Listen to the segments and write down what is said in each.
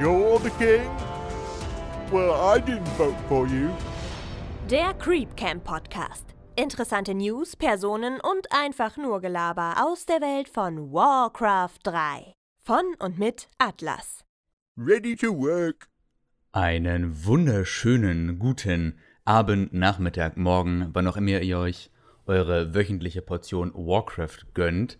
You're the king? Well, I didn't vote for you. Der Creep Camp Podcast. Interessante News, Personen und einfach nur Gelaber aus der Welt von Warcraft 3. Von und mit Atlas. Ready to work. Einen wunderschönen guten Abend, Nachmittag, Morgen, wann auch immer ihr euch eure wöchentliche Portion Warcraft gönnt.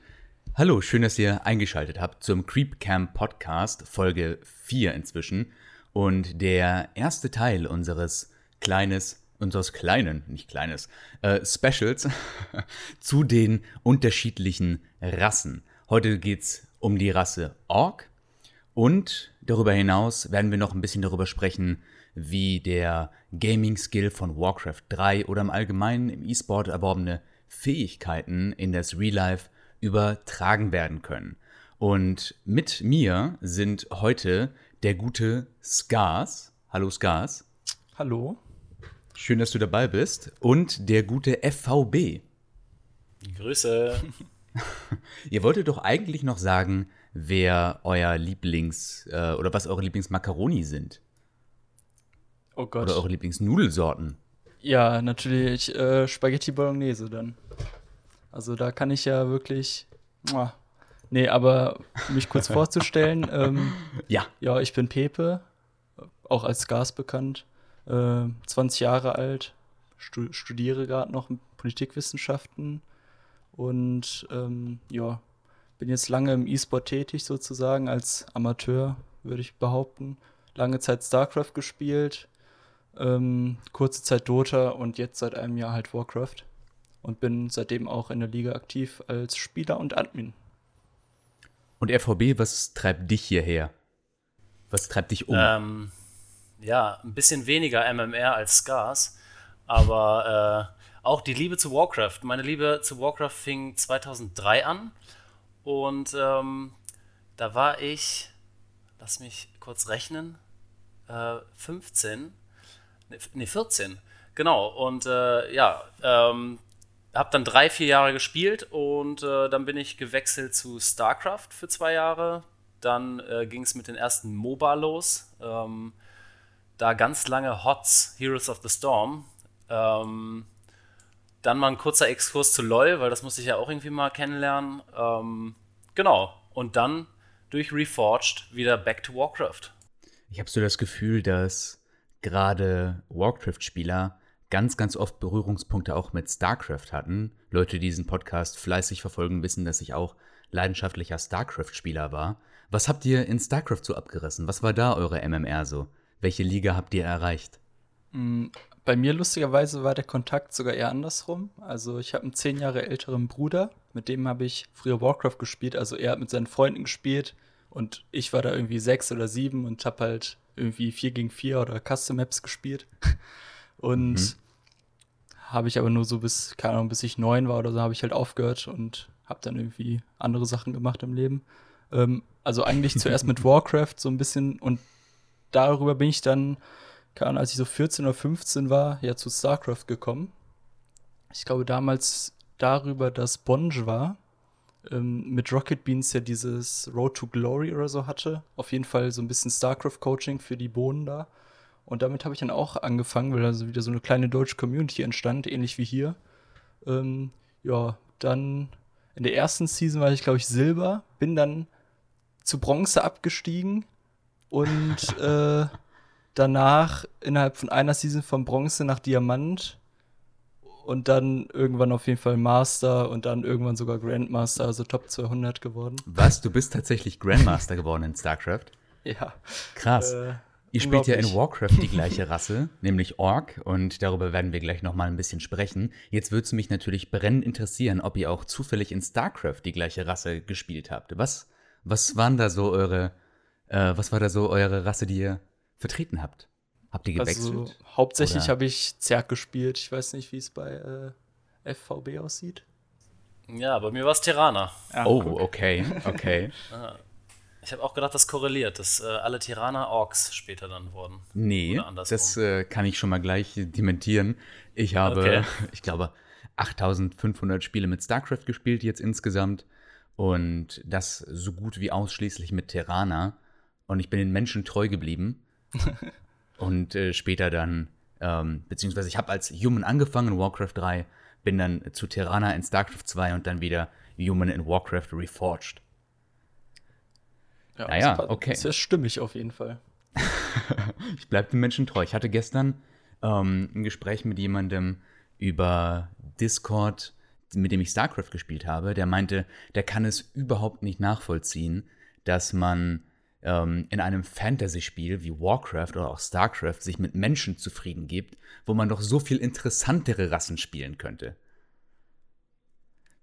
Hallo, schön, dass ihr eingeschaltet habt zum Creep Camp Podcast, Folge 4 inzwischen. Und der erste Teil unseres kleines, unseres kleinen, nicht kleines, äh, Specials zu den unterschiedlichen Rassen. Heute geht's um die Rasse Orc und darüber hinaus werden wir noch ein bisschen darüber sprechen, wie der Gaming-Skill von Warcraft 3 oder im Allgemeinen im E-Sport erworbene Fähigkeiten in das Real Life übertragen werden können. Und mit mir sind heute der gute Skars. Hallo Skars. Hallo. Schön, dass du dabei bist. Und der gute FVB. Grüße. Ihr wolltet doch eigentlich noch sagen, wer euer Lieblings- äh, oder was eure Lieblingsmakaroni sind. Oh Gott. Oder eure Lieblingsnudelsorten. Ja, natürlich äh, Spaghetti Bolognese dann. Also da kann ich ja wirklich. Nee, aber um mich kurz vorzustellen, ähm, Ja. ja, ich bin Pepe, auch als Gas bekannt, äh, 20 Jahre alt, stu studiere gerade noch Politikwissenschaften und ähm, ja, bin jetzt lange im E-Sport tätig sozusagen, als Amateur, würde ich behaupten. Lange Zeit StarCraft gespielt, ähm, kurze Zeit Dota und jetzt seit einem Jahr halt Warcraft und bin seitdem auch in der Liga aktiv als Spieler und Admin. Und FVB, was treibt dich hierher? Was treibt dich um? ähm, ja, ein bisschen weniger MMR als Scars, aber äh, auch die Liebe zu Warcraft. Meine Liebe zu Warcraft fing 2003 an und ähm, da war ich, lass mich kurz rechnen, äh, 15, ne, nee, 14, genau. Und äh, ja, ähm, habe dann drei, vier Jahre gespielt und äh, dann bin ich gewechselt zu StarCraft für zwei Jahre. Dann äh, ging es mit den ersten MOBA los. Ähm, da ganz lange HOTS, Heroes of the Storm. Ähm, dann mal ein kurzer Exkurs zu LOL, weil das musste ich ja auch irgendwie mal kennenlernen. Ähm, genau. Und dann durch Reforged wieder back to Warcraft. Ich habe so das Gefühl, dass gerade Warcraft-Spieler ganz, ganz oft Berührungspunkte auch mit StarCraft hatten. Leute, die diesen Podcast fleißig verfolgen, wissen, dass ich auch leidenschaftlicher StarCraft-Spieler war. Was habt ihr in StarCraft so abgerissen? Was war da eure MMR so? Welche Liga habt ihr erreicht? Mm, Bei mir lustigerweise war der Kontakt sogar eher andersrum. Also ich habe einen zehn Jahre älteren Bruder, mit dem habe ich früher Warcraft gespielt. Also er hat mit seinen Freunden gespielt und ich war da irgendwie sechs oder sieben und habe halt irgendwie vier gegen vier oder Custom Maps gespielt. Und habe ich aber nur so bis, keine Ahnung, bis ich neun war oder so, habe ich halt aufgehört und habe dann irgendwie andere Sachen gemacht im Leben. Ähm, also eigentlich zuerst mit Warcraft so ein bisschen und darüber bin ich dann, keine Ahnung, als ich so 14 oder 15 war, ja zu StarCraft gekommen. Ich glaube damals darüber, dass Bonge war, ähm, mit Rocket Beans ja dieses Road to Glory oder so hatte. Auf jeden Fall so ein bisschen StarCraft-Coaching für die Bohnen da. Und damit habe ich dann auch angefangen, weil also wieder so eine kleine deutsche Community entstand, ähnlich wie hier. Ähm, ja, dann in der ersten Season war ich, glaube ich, Silber, bin dann zu Bronze abgestiegen und äh, danach innerhalb von einer Season von Bronze nach Diamant und dann irgendwann auf jeden Fall Master und dann irgendwann sogar Grandmaster, also Top 200 geworden. Was? Du bist tatsächlich Grandmaster geworden in StarCraft? Ja. Krass. Äh, Ihr spielt ja in. Warcraft die gleiche Rasse, nämlich Orc, und darüber werden wir gleich noch mal ein bisschen sprechen. Jetzt würde es mich natürlich brennend interessieren, ob ihr auch zufällig in StarCraft die gleiche Rasse gespielt habt. Was, was waren da so eure, äh, was war da so eure Rasse, die ihr vertreten habt? Habt ihr gewechselt? Also hauptsächlich habe ich Zerg gespielt. Ich weiß nicht, wie es bei äh, FVB aussieht. Ja, bei mir war es Tirana. Ah, oh, guck. okay, okay. Ich habe auch gedacht, das korreliert, dass äh, alle Tirana Orks später dann wurden. Nee, das äh, kann ich schon mal gleich dementieren. Ich habe, Okay. ich glaube, 8500 Spiele mit StarCraft gespielt jetzt insgesamt und das so gut wie ausschließlich mit Terraner. und ich bin den Menschen treu geblieben. und äh, später dann, ähm, beziehungsweise ich habe als Human angefangen in Warcraft 3, bin dann zu Terraner in StarCraft 2 und dann wieder Human in Warcraft Reforged. Ja, Naja, das okay. Das ist stimmig auf jeden Fall. Ich bleibe den Menschen treu. Ich hatte gestern ähm, ein Gespräch mit jemandem über Discord, mit dem ich StarCraft gespielt habe. Der meinte, der kann es überhaupt nicht nachvollziehen, dass man ähm, in einem Fantasy-Spiel wie Warcraft oder auch StarCraft sich mit Menschen zufrieden gibt, wo man doch so viel interessantere Rassen spielen könnte.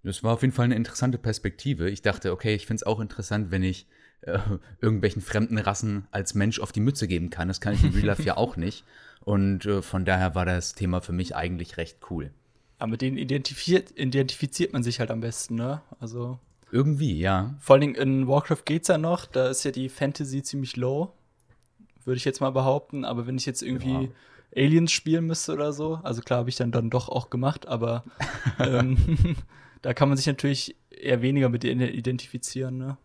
Das war auf jeden Fall eine interessante Perspektive. Ich dachte, okay, ich finde es auch interessant, wenn ich äh, irgendwelchen fremden Rassen als Mensch auf die Mütze geben kann. Das kann ich in Real Life ja auch nicht. Und äh, von daher war das Thema für mich eigentlich recht cool. Aber mit denen identifiziert, identifiziert man sich halt am besten, ne? Also Irgendwie, ja. vor allen Dingen in Warcraft geht's ja noch, da ist ja die Fantasy ziemlich low, würde ich jetzt mal behaupten. Aber wenn ich jetzt irgendwie Aliens spielen müsste oder so, also klar habe ich dann dann doch auch gemacht, aber ähm, da kann man sich natürlich eher weniger mit denen identifizieren, ne?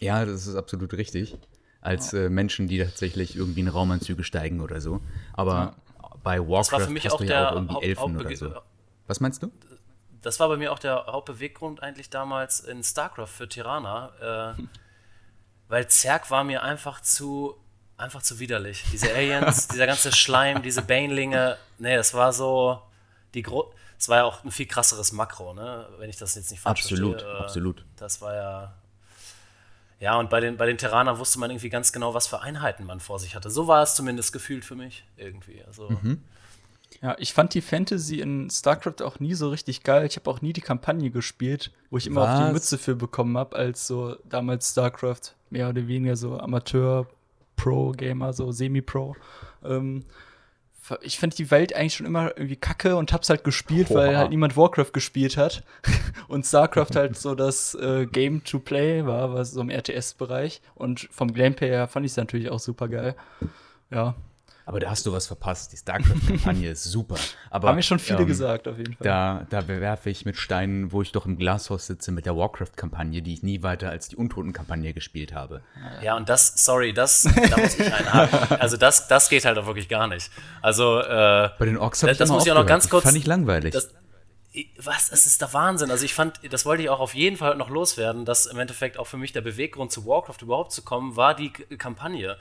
Ja, das ist absolut richtig. Als äh, Menschen, die tatsächlich irgendwie in Raumanzüge steigen oder so. Aber bei Warcraft Das war für mich hast auch du ja der auch irgendwie Haupt- Elfen oder so. Was meinst du? Das war bei mir auch der Hauptbeweggrund eigentlich damals in StarCraft für Tirana. Äh, weil Zerg war mir einfach zu, einfach zu widerlich. Diese Aliens, dieser ganze Schleim, diese Banelinge. Nee, das war so. Die Gro es war ja auch ein viel krasseres Makro, ne? Wenn ich das jetzt nicht falsch Absolut, verstehe. Äh, absolut. Das war ja. Ja, und bei den, bei den Terranern wusste man irgendwie ganz genau, was für Einheiten man vor sich hatte. So war es zumindest gefühlt für mich irgendwie. Also, Mhm. Ja, ich fand die Fantasy in StarCraft auch nie so richtig geil. Ich habe auch nie die Kampagne gespielt, wo ich immer auf Was? die Mütze für bekommen habe, als so damals StarCraft mehr oder weniger so Amateur, Pro-Gamer, so Semi-Pro. Ähm, ich fand die Welt eigentlich schon immer irgendwie kacke und hab's halt gespielt, weil Oha. halt niemand Warcraft gespielt hat. und StarCraft halt so das äh, Game to Play war, was so im RTS-Bereich. Und vom Gameplay her fand ich es natürlich auch super geil. Ja, Aber da hast du was verpasst. Die StarCraft-Kampagne ist super. Aber, haben mir schon viele ähm, gesagt, auf jeden Fall. Da, da werfe ich mit Steinen, wo ich doch im Glashaus sitze, mit der Warcraft-Kampagne, die ich nie weiter als die Untoten-Kampagne gespielt habe. Ja, und das, sorry, das, da muss ich einhaken. Also das, das geht halt auch wirklich gar nicht. Also, äh, Bei den Orks habe ich Das muss ich auch noch ganz kurz- Fand ich langweilig. das, was, das ist der Wahnsinn. Also ich fand, das wollte ich auch auf jeden Fall noch loswerden, dass im Endeffekt auch für mich der Beweggrund zu Warcraft überhaupt zu kommen, war die K- Kampagne.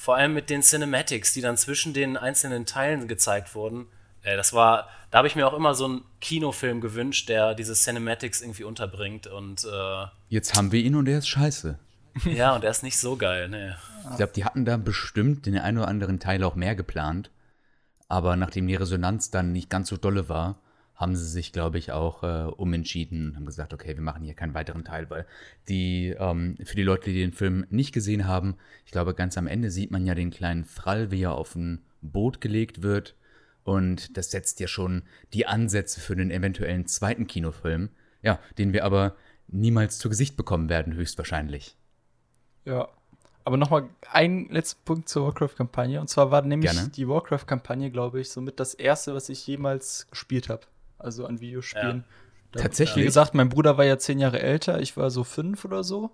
Vor allem mit den Cinematics, die dann zwischen den einzelnen Teilen gezeigt wurden. Äh, das war, da habe ich mir auch immer so einen Kinofilm gewünscht, der diese Cinematics irgendwie unterbringt. Und äh, Jetzt haben wir ihn und er ist scheiße. ja, und der ist nicht so geil, ne. Ich glaube, die hatten da bestimmt den einen oder anderen Teil auch mehr geplant. Aber nachdem die Resonanz dann nicht ganz so dolle war, haben sie sich, glaube ich, auch äh, umentschieden und haben gesagt, okay, wir machen hier keinen weiteren Teil, weil die, ähm, für die Leute, die den Film nicht gesehen haben, ich glaube, ganz am Ende sieht man ja den kleinen Frall, wie er auf ein Boot gelegt wird. Und das setzt ja schon die Ansätze für den eventuellen zweiten Kinofilm, ja, den wir aber niemals zu Gesicht bekommen werden, höchstwahrscheinlich. Ja. Aber nochmal ein letzter Punkt zur Warcraft-Kampagne. Und zwar war nämlich Gerne. die Warcraft-Kampagne, glaube ich, somit das erste, was ich jemals gespielt habe. Also an Videospielen. Da- Tatsächlich? Wie gesagt, mein Bruder war ja zehn Jahre älter, ich war so fünf oder so.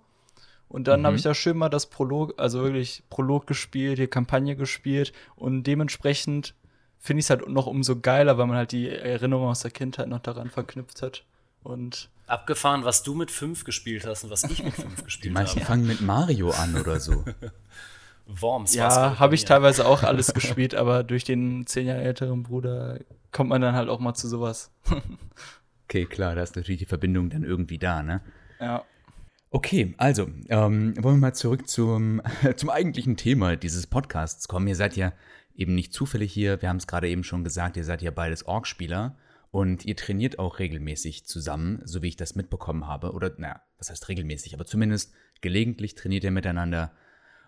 Und dann Mhm. habe ich da schön mal das Prolog, also wirklich Prolog gespielt, die Kampagne gespielt. Und dementsprechend finde ich es halt noch umso geiler, weil man halt die Erinnerung aus der Kindheit noch daran verknüpft hat. Und Abgefahren, was du mit fünf gespielt hast und was ich mit fünf Die gespielt meisten habe. fangen mit Mario an oder so. Worms Ja, habe ich teilweise auch alles gespielt, aber durch den zehn Jahre älteren Bruder kommt man dann halt auch mal zu sowas. Okay, klar, da ist natürlich die Verbindung dann irgendwie da, ne? Ja. Okay, also, ähm, wollen wir mal zurück zum, zum eigentlichen Thema dieses Podcasts kommen. Ihr seid ja eben nicht zufällig hier, wir haben es gerade eben schon gesagt, ihr seid ja beides Org-Spieler und ihr trainiert auch regelmäßig zusammen, so wie ich das mitbekommen habe. Oder, naja, was heißt regelmäßig, aber zumindest gelegentlich trainiert ihr miteinander.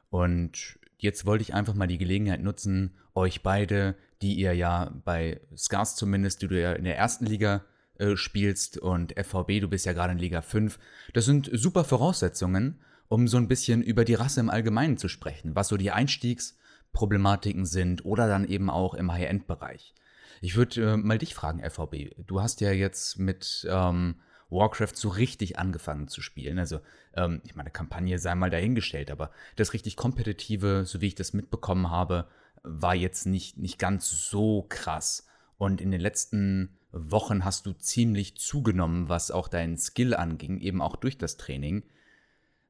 Und jetzt wollte ich einfach mal die Gelegenheit nutzen, euch beide, die ihr ja bei Scars zumindest, die du ja in der ersten Liga äh, spielst und FVB, du bist ja gerade in Liga 5, das sind super Voraussetzungen, um so ein bisschen über die Rasse im Allgemeinen zu sprechen, was so die Einstiegsproblematiken sind oder dann eben auch im High-End-Bereich. Ich würde äh, mal dich fragen, FVB. Du hast ja jetzt mit ähm, Warcraft so richtig angefangen zu spielen. Also, ähm, ich meine, Kampagne sei mal dahingestellt, aber das richtig kompetitive, so wie ich das mitbekommen habe, war jetzt nicht, nicht ganz so krass. Und in den letzten Wochen hast du ziemlich zugenommen, was auch deinen Skill anging, eben auch durch das Training.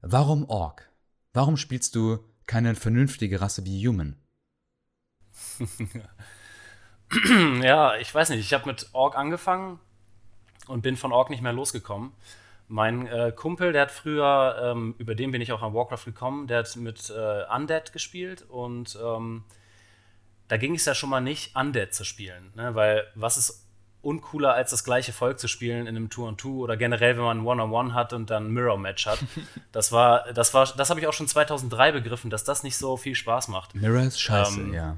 Warum Ork? Warum spielst du keine vernünftige Rasse wie Human? ja, ich weiß nicht. Ich habe mit Ork angefangen und bin von Ork nicht mehr losgekommen. Mein äh, Kumpel, der hat früher, ähm, über den bin ich auch an Warcraft gekommen, der hat mit äh, Undead gespielt und ähm, da ging es ja schon mal nicht, Undead zu spielen. Ne? Weil was ist uncooler, als das gleiche Volk zu spielen in einem Two-on-Two oder generell, wenn man ein One-on-One hat und dann ein Mirror-Match hat. Das war, das war, das habe ich auch schon 2003 begriffen, dass das nicht so viel Spaß macht. Mirror ist scheiße, ähm, ja.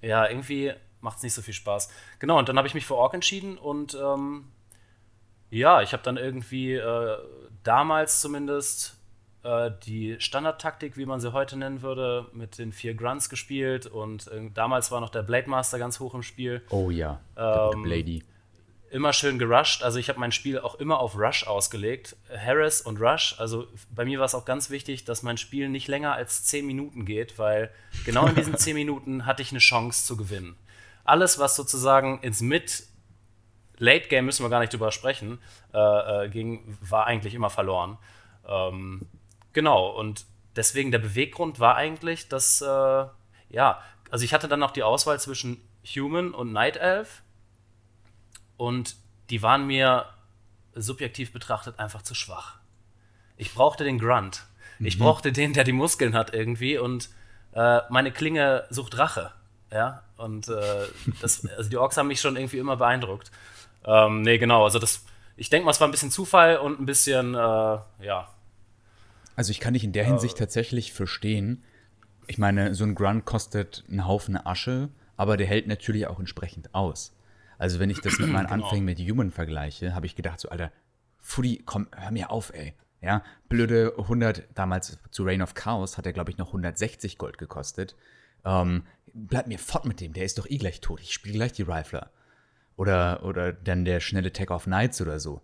Ja, irgendwie macht es nicht so viel Spaß. Genau, und dann habe ich mich für Ork entschieden und ähm, ja, ich habe dann irgendwie äh, damals zumindest äh, die Standardtaktik, wie man sie heute nennen würde, mit den vier Grunts gespielt und äh, damals war noch der Blade Master ganz hoch im Spiel. Oh ja, ähm, Blady. Immer schön gerusht, also ich habe mein Spiel auch immer auf Rush ausgelegt. Harris und Rush, also bei mir war es auch ganz wichtig, dass mein Spiel nicht länger als 10 Minuten geht, weil genau in diesen 10 Minuten hatte ich eine Chance zu gewinnen. Alles, was sozusagen ins Mid Late Game müssen wir gar nicht drüber sprechen, äh, äh, ging, war eigentlich immer verloren. Ähm, genau, und deswegen der Beweggrund war eigentlich, dass, äh, ja, also ich hatte dann noch die Auswahl zwischen Human und Night Elf und die waren mir subjektiv betrachtet einfach zu schwach. Ich brauchte den Grunt. Ich mhm. brauchte den, der die Muskeln hat irgendwie und äh, meine Klinge sucht Rache. Ja, und äh, das, also die Orks haben mich schon irgendwie immer beeindruckt. Ähm, nee, genau. Also das, ich denke mal, es war ein bisschen Zufall und ein bisschen, äh, ja. Also ich kann dich in der Hinsicht äh, tatsächlich verstehen. Ich meine, so ein Grunt kostet einen Haufen Asche, aber der hält natürlich auch entsprechend aus. Also wenn ich das mit meinen genau. Anfängen mit Human vergleiche, habe ich gedacht so, Alter, Fuddy, komm, hör mir auf, ey. Ja, blöde 100, damals zu Reign of Chaos hat er, glaube ich, noch 160 Gold gekostet. Ähm, bleib mir fort mit dem, der ist doch eh gleich tot. Ich spiele gleich die Rifler. Oder, oder dann der schnelle Tag of Knights oder so.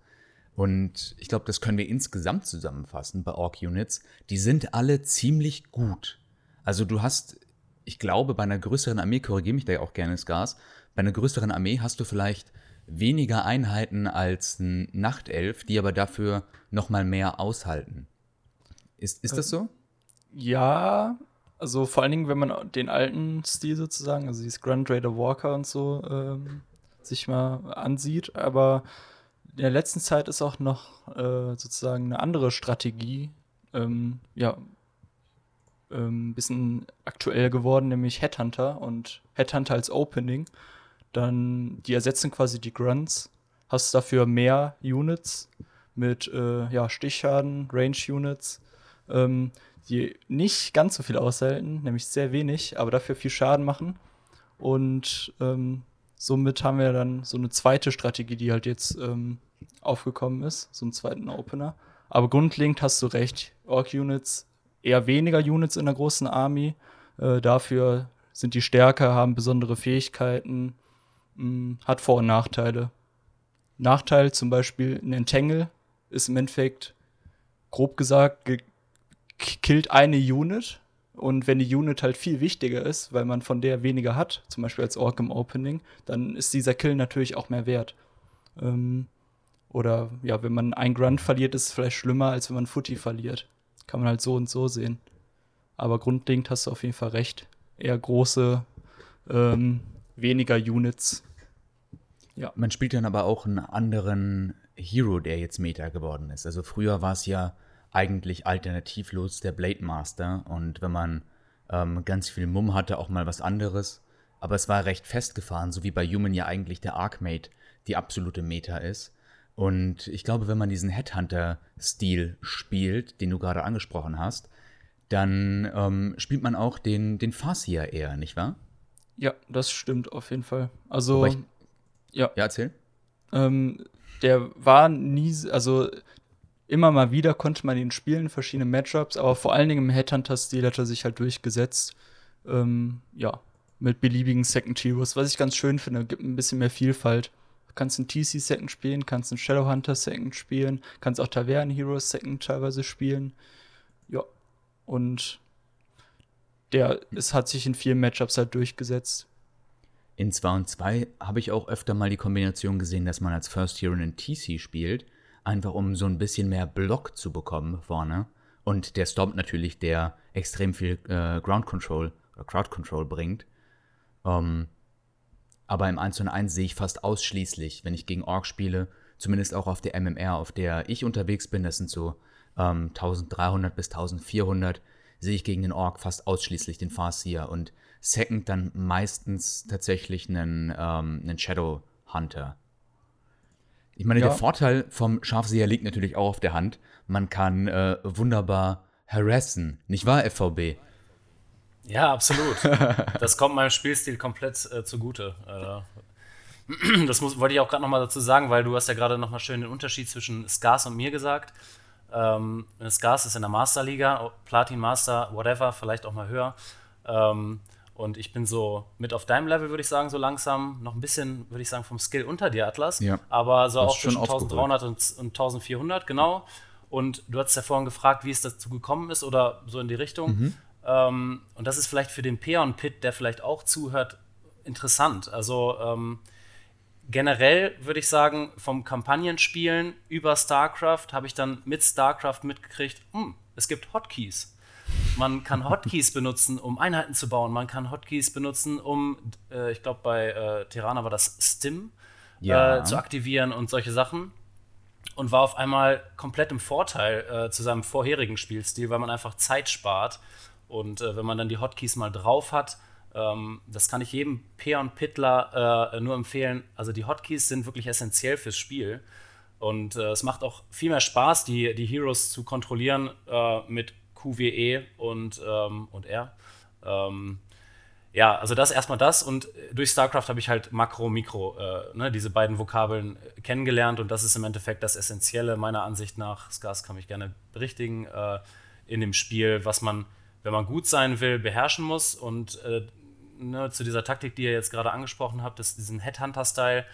Und ich glaube, das können wir insgesamt zusammenfassen bei Orc-Units. Die sind alle ziemlich gut. Also du hast, ich glaube, bei einer größeren Armee, korrigiere mich da ja auch gerne, Skars, bei einer größeren Armee hast du vielleicht weniger Einheiten als ein Nachtelf, die aber dafür noch mal mehr aushalten. Ist, ist das so? Ja, also vor allen Dingen, wenn man den alten Stil sozusagen, also dieses Grand Raider Walker und so ähm, sich mal ansieht. Aber in der letzten Zeit ist auch noch äh, sozusagen eine andere Strategie, ähm, ja, ein ähm, bisschen aktuell geworden, nämlich Headhunter und Headhunter als Opening. Dann, die ersetzen quasi die Grunts, hast dafür mehr Units mit äh, ja, Stichschaden, Range-Units, ähm, die nicht ganz so viel aushalten, nämlich sehr wenig, aber dafür viel Schaden machen. Und ähm, somit haben wir dann so eine zweite Strategie, die halt jetzt ähm, aufgekommen ist, so einen zweiten Opener. Aber grundlegend hast du recht, Orc-Units, eher weniger Units in der großen Army. Äh, dafür sind die stärker, haben besondere Fähigkeiten, mh, hm, hat Vor- und Nachteile. Nachteil zum Beispiel ein Entangle ist im Endeffekt, grob gesagt, killt eine Unit und wenn die Unit halt viel wichtiger ist, weil man von der weniger hat, zum Beispiel als Orc im Opening, dann ist dieser Kill natürlich auch mehr wert. Ähm, oder ja, wenn man ein Grunt verliert, ist es vielleicht schlimmer, als wenn man Footy verliert. Kann man halt so und so sehen. Aber grundlegend hast du auf jeden Fall recht. Eher große, ähm, weniger Units. Ja. Man spielt dann aber auch einen anderen Hero, der jetzt Meta geworden ist. Also früher war es ja eigentlich alternativlos der Blade Master. Und wenn man ähm, ganz viel Mumm hatte, auch mal was anderes. Aber es war recht festgefahren, so wie bei Human ja eigentlich der Arcmate die absolute Meta ist. Und ich glaube, wenn man diesen Headhunter-Stil spielt, den du gerade angesprochen hast, dann ähm, spielt man auch den, den Farseer eher, nicht wahr? Ja, das stimmt auf jeden Fall. Also, ich, ja. Ja, erzähl. Ähm, der war nie, also immer mal wieder konnte man ihn spielen, verschiedene Matchups, aber vor allen Dingen im Headhunter-Stil hat er sich halt durchgesetzt. Ähm, ja, mit beliebigen Second Heroes, was ich ganz schön finde, gibt ein bisschen mehr Vielfalt. kannst einen TC Second spielen, kannst einen Shadowhunter Second spielen, kannst auch Tavernen Heroes Second teilweise spielen. Ja. Und der, es hat sich in vielen Matchups halt durchgesetzt. In 2 und 2 habe ich auch öfter mal die Kombination gesehen, dass man als First Hero einen TC spielt, einfach um so ein bisschen mehr Block zu bekommen vorne. Und der Stomp natürlich, der extrem viel äh, Ground Control oder Crowd Control bringt. Ähm, aber im 1 und 1 sehe ich fast ausschließlich, wenn ich gegen Ork spiele, zumindest auch auf der MMR, auf der ich unterwegs bin, das sind so ähm, 1300 bis 1400, sehe ich gegen den Ork fast ausschließlich den Farseer und Second dann meistens tatsächlich einen, ähm, einen Shadow Hunter. Ich meine, ja. der Vorteil vom Scharfseher liegt natürlich auch auf der Hand. Man kann äh, wunderbar harassen, nicht wahr, FVB? Ja, absolut. das kommt meinem Spielstil komplett äh, zugute. Äh, das muss, wollte ich auch gerade nochmal dazu sagen, weil du hast ja gerade nochmal schön den Unterschied zwischen Scars und mir gesagt. Ähm, Scars ist in der Masterliga, Platin Master, whatever, vielleicht auch mal höher. Ähm, und ich bin so mit auf deinem Level, würde ich sagen, so langsam. Noch ein bisschen, würde ich sagen, vom Skill unter dir, Atlas. Ja. Aber so auch zwischen 1300 und, und 1400, genau. Und du hast ja vorhin gefragt, wie es dazu gekommen ist oder so in die Richtung. Mhm. Ähm, und das ist vielleicht für den Peon Pit, der vielleicht auch zuhört, interessant. Also ähm, generell würde ich sagen, vom Kampagnenspielen über StarCraft habe ich dann mit StarCraft mitgekriegt, hm, es gibt Hotkeys. Man kann Hotkeys benutzen, um Einheiten zu bauen. Man kann Hotkeys benutzen, um, äh, ich glaube, bei äh, Tirana war das Stim ja. äh, zu aktivieren und solche Sachen. Und war auf einmal komplett im Vorteil äh, zu seinem vorherigen Spielstil, weil man einfach Zeit spart und äh, wenn man dann die Hotkeys mal drauf hat, ähm, das kann ich jedem Peon Pittler äh, nur empfehlen. Also die Hotkeys sind wirklich essentiell fürs Spiel. Und äh, es macht auch viel mehr Spaß, die, die Heroes zu kontrollieren äh, mit QWE und, ähm, und R. Ähm, ja, also das erstmal das und durch StarCraft habe ich halt Makro, Mikro, äh, ne, diese beiden Vokabeln kennengelernt und das ist im Endeffekt das Essentielle meiner Ansicht nach, Skars kann mich gerne berichtigen, äh, in dem Spiel, was man wenn man gut sein will, beherrschen muss. Und äh, ne, zu dieser Taktik, die ihr jetzt gerade angesprochen habt, ist diesen Headhunter-Style,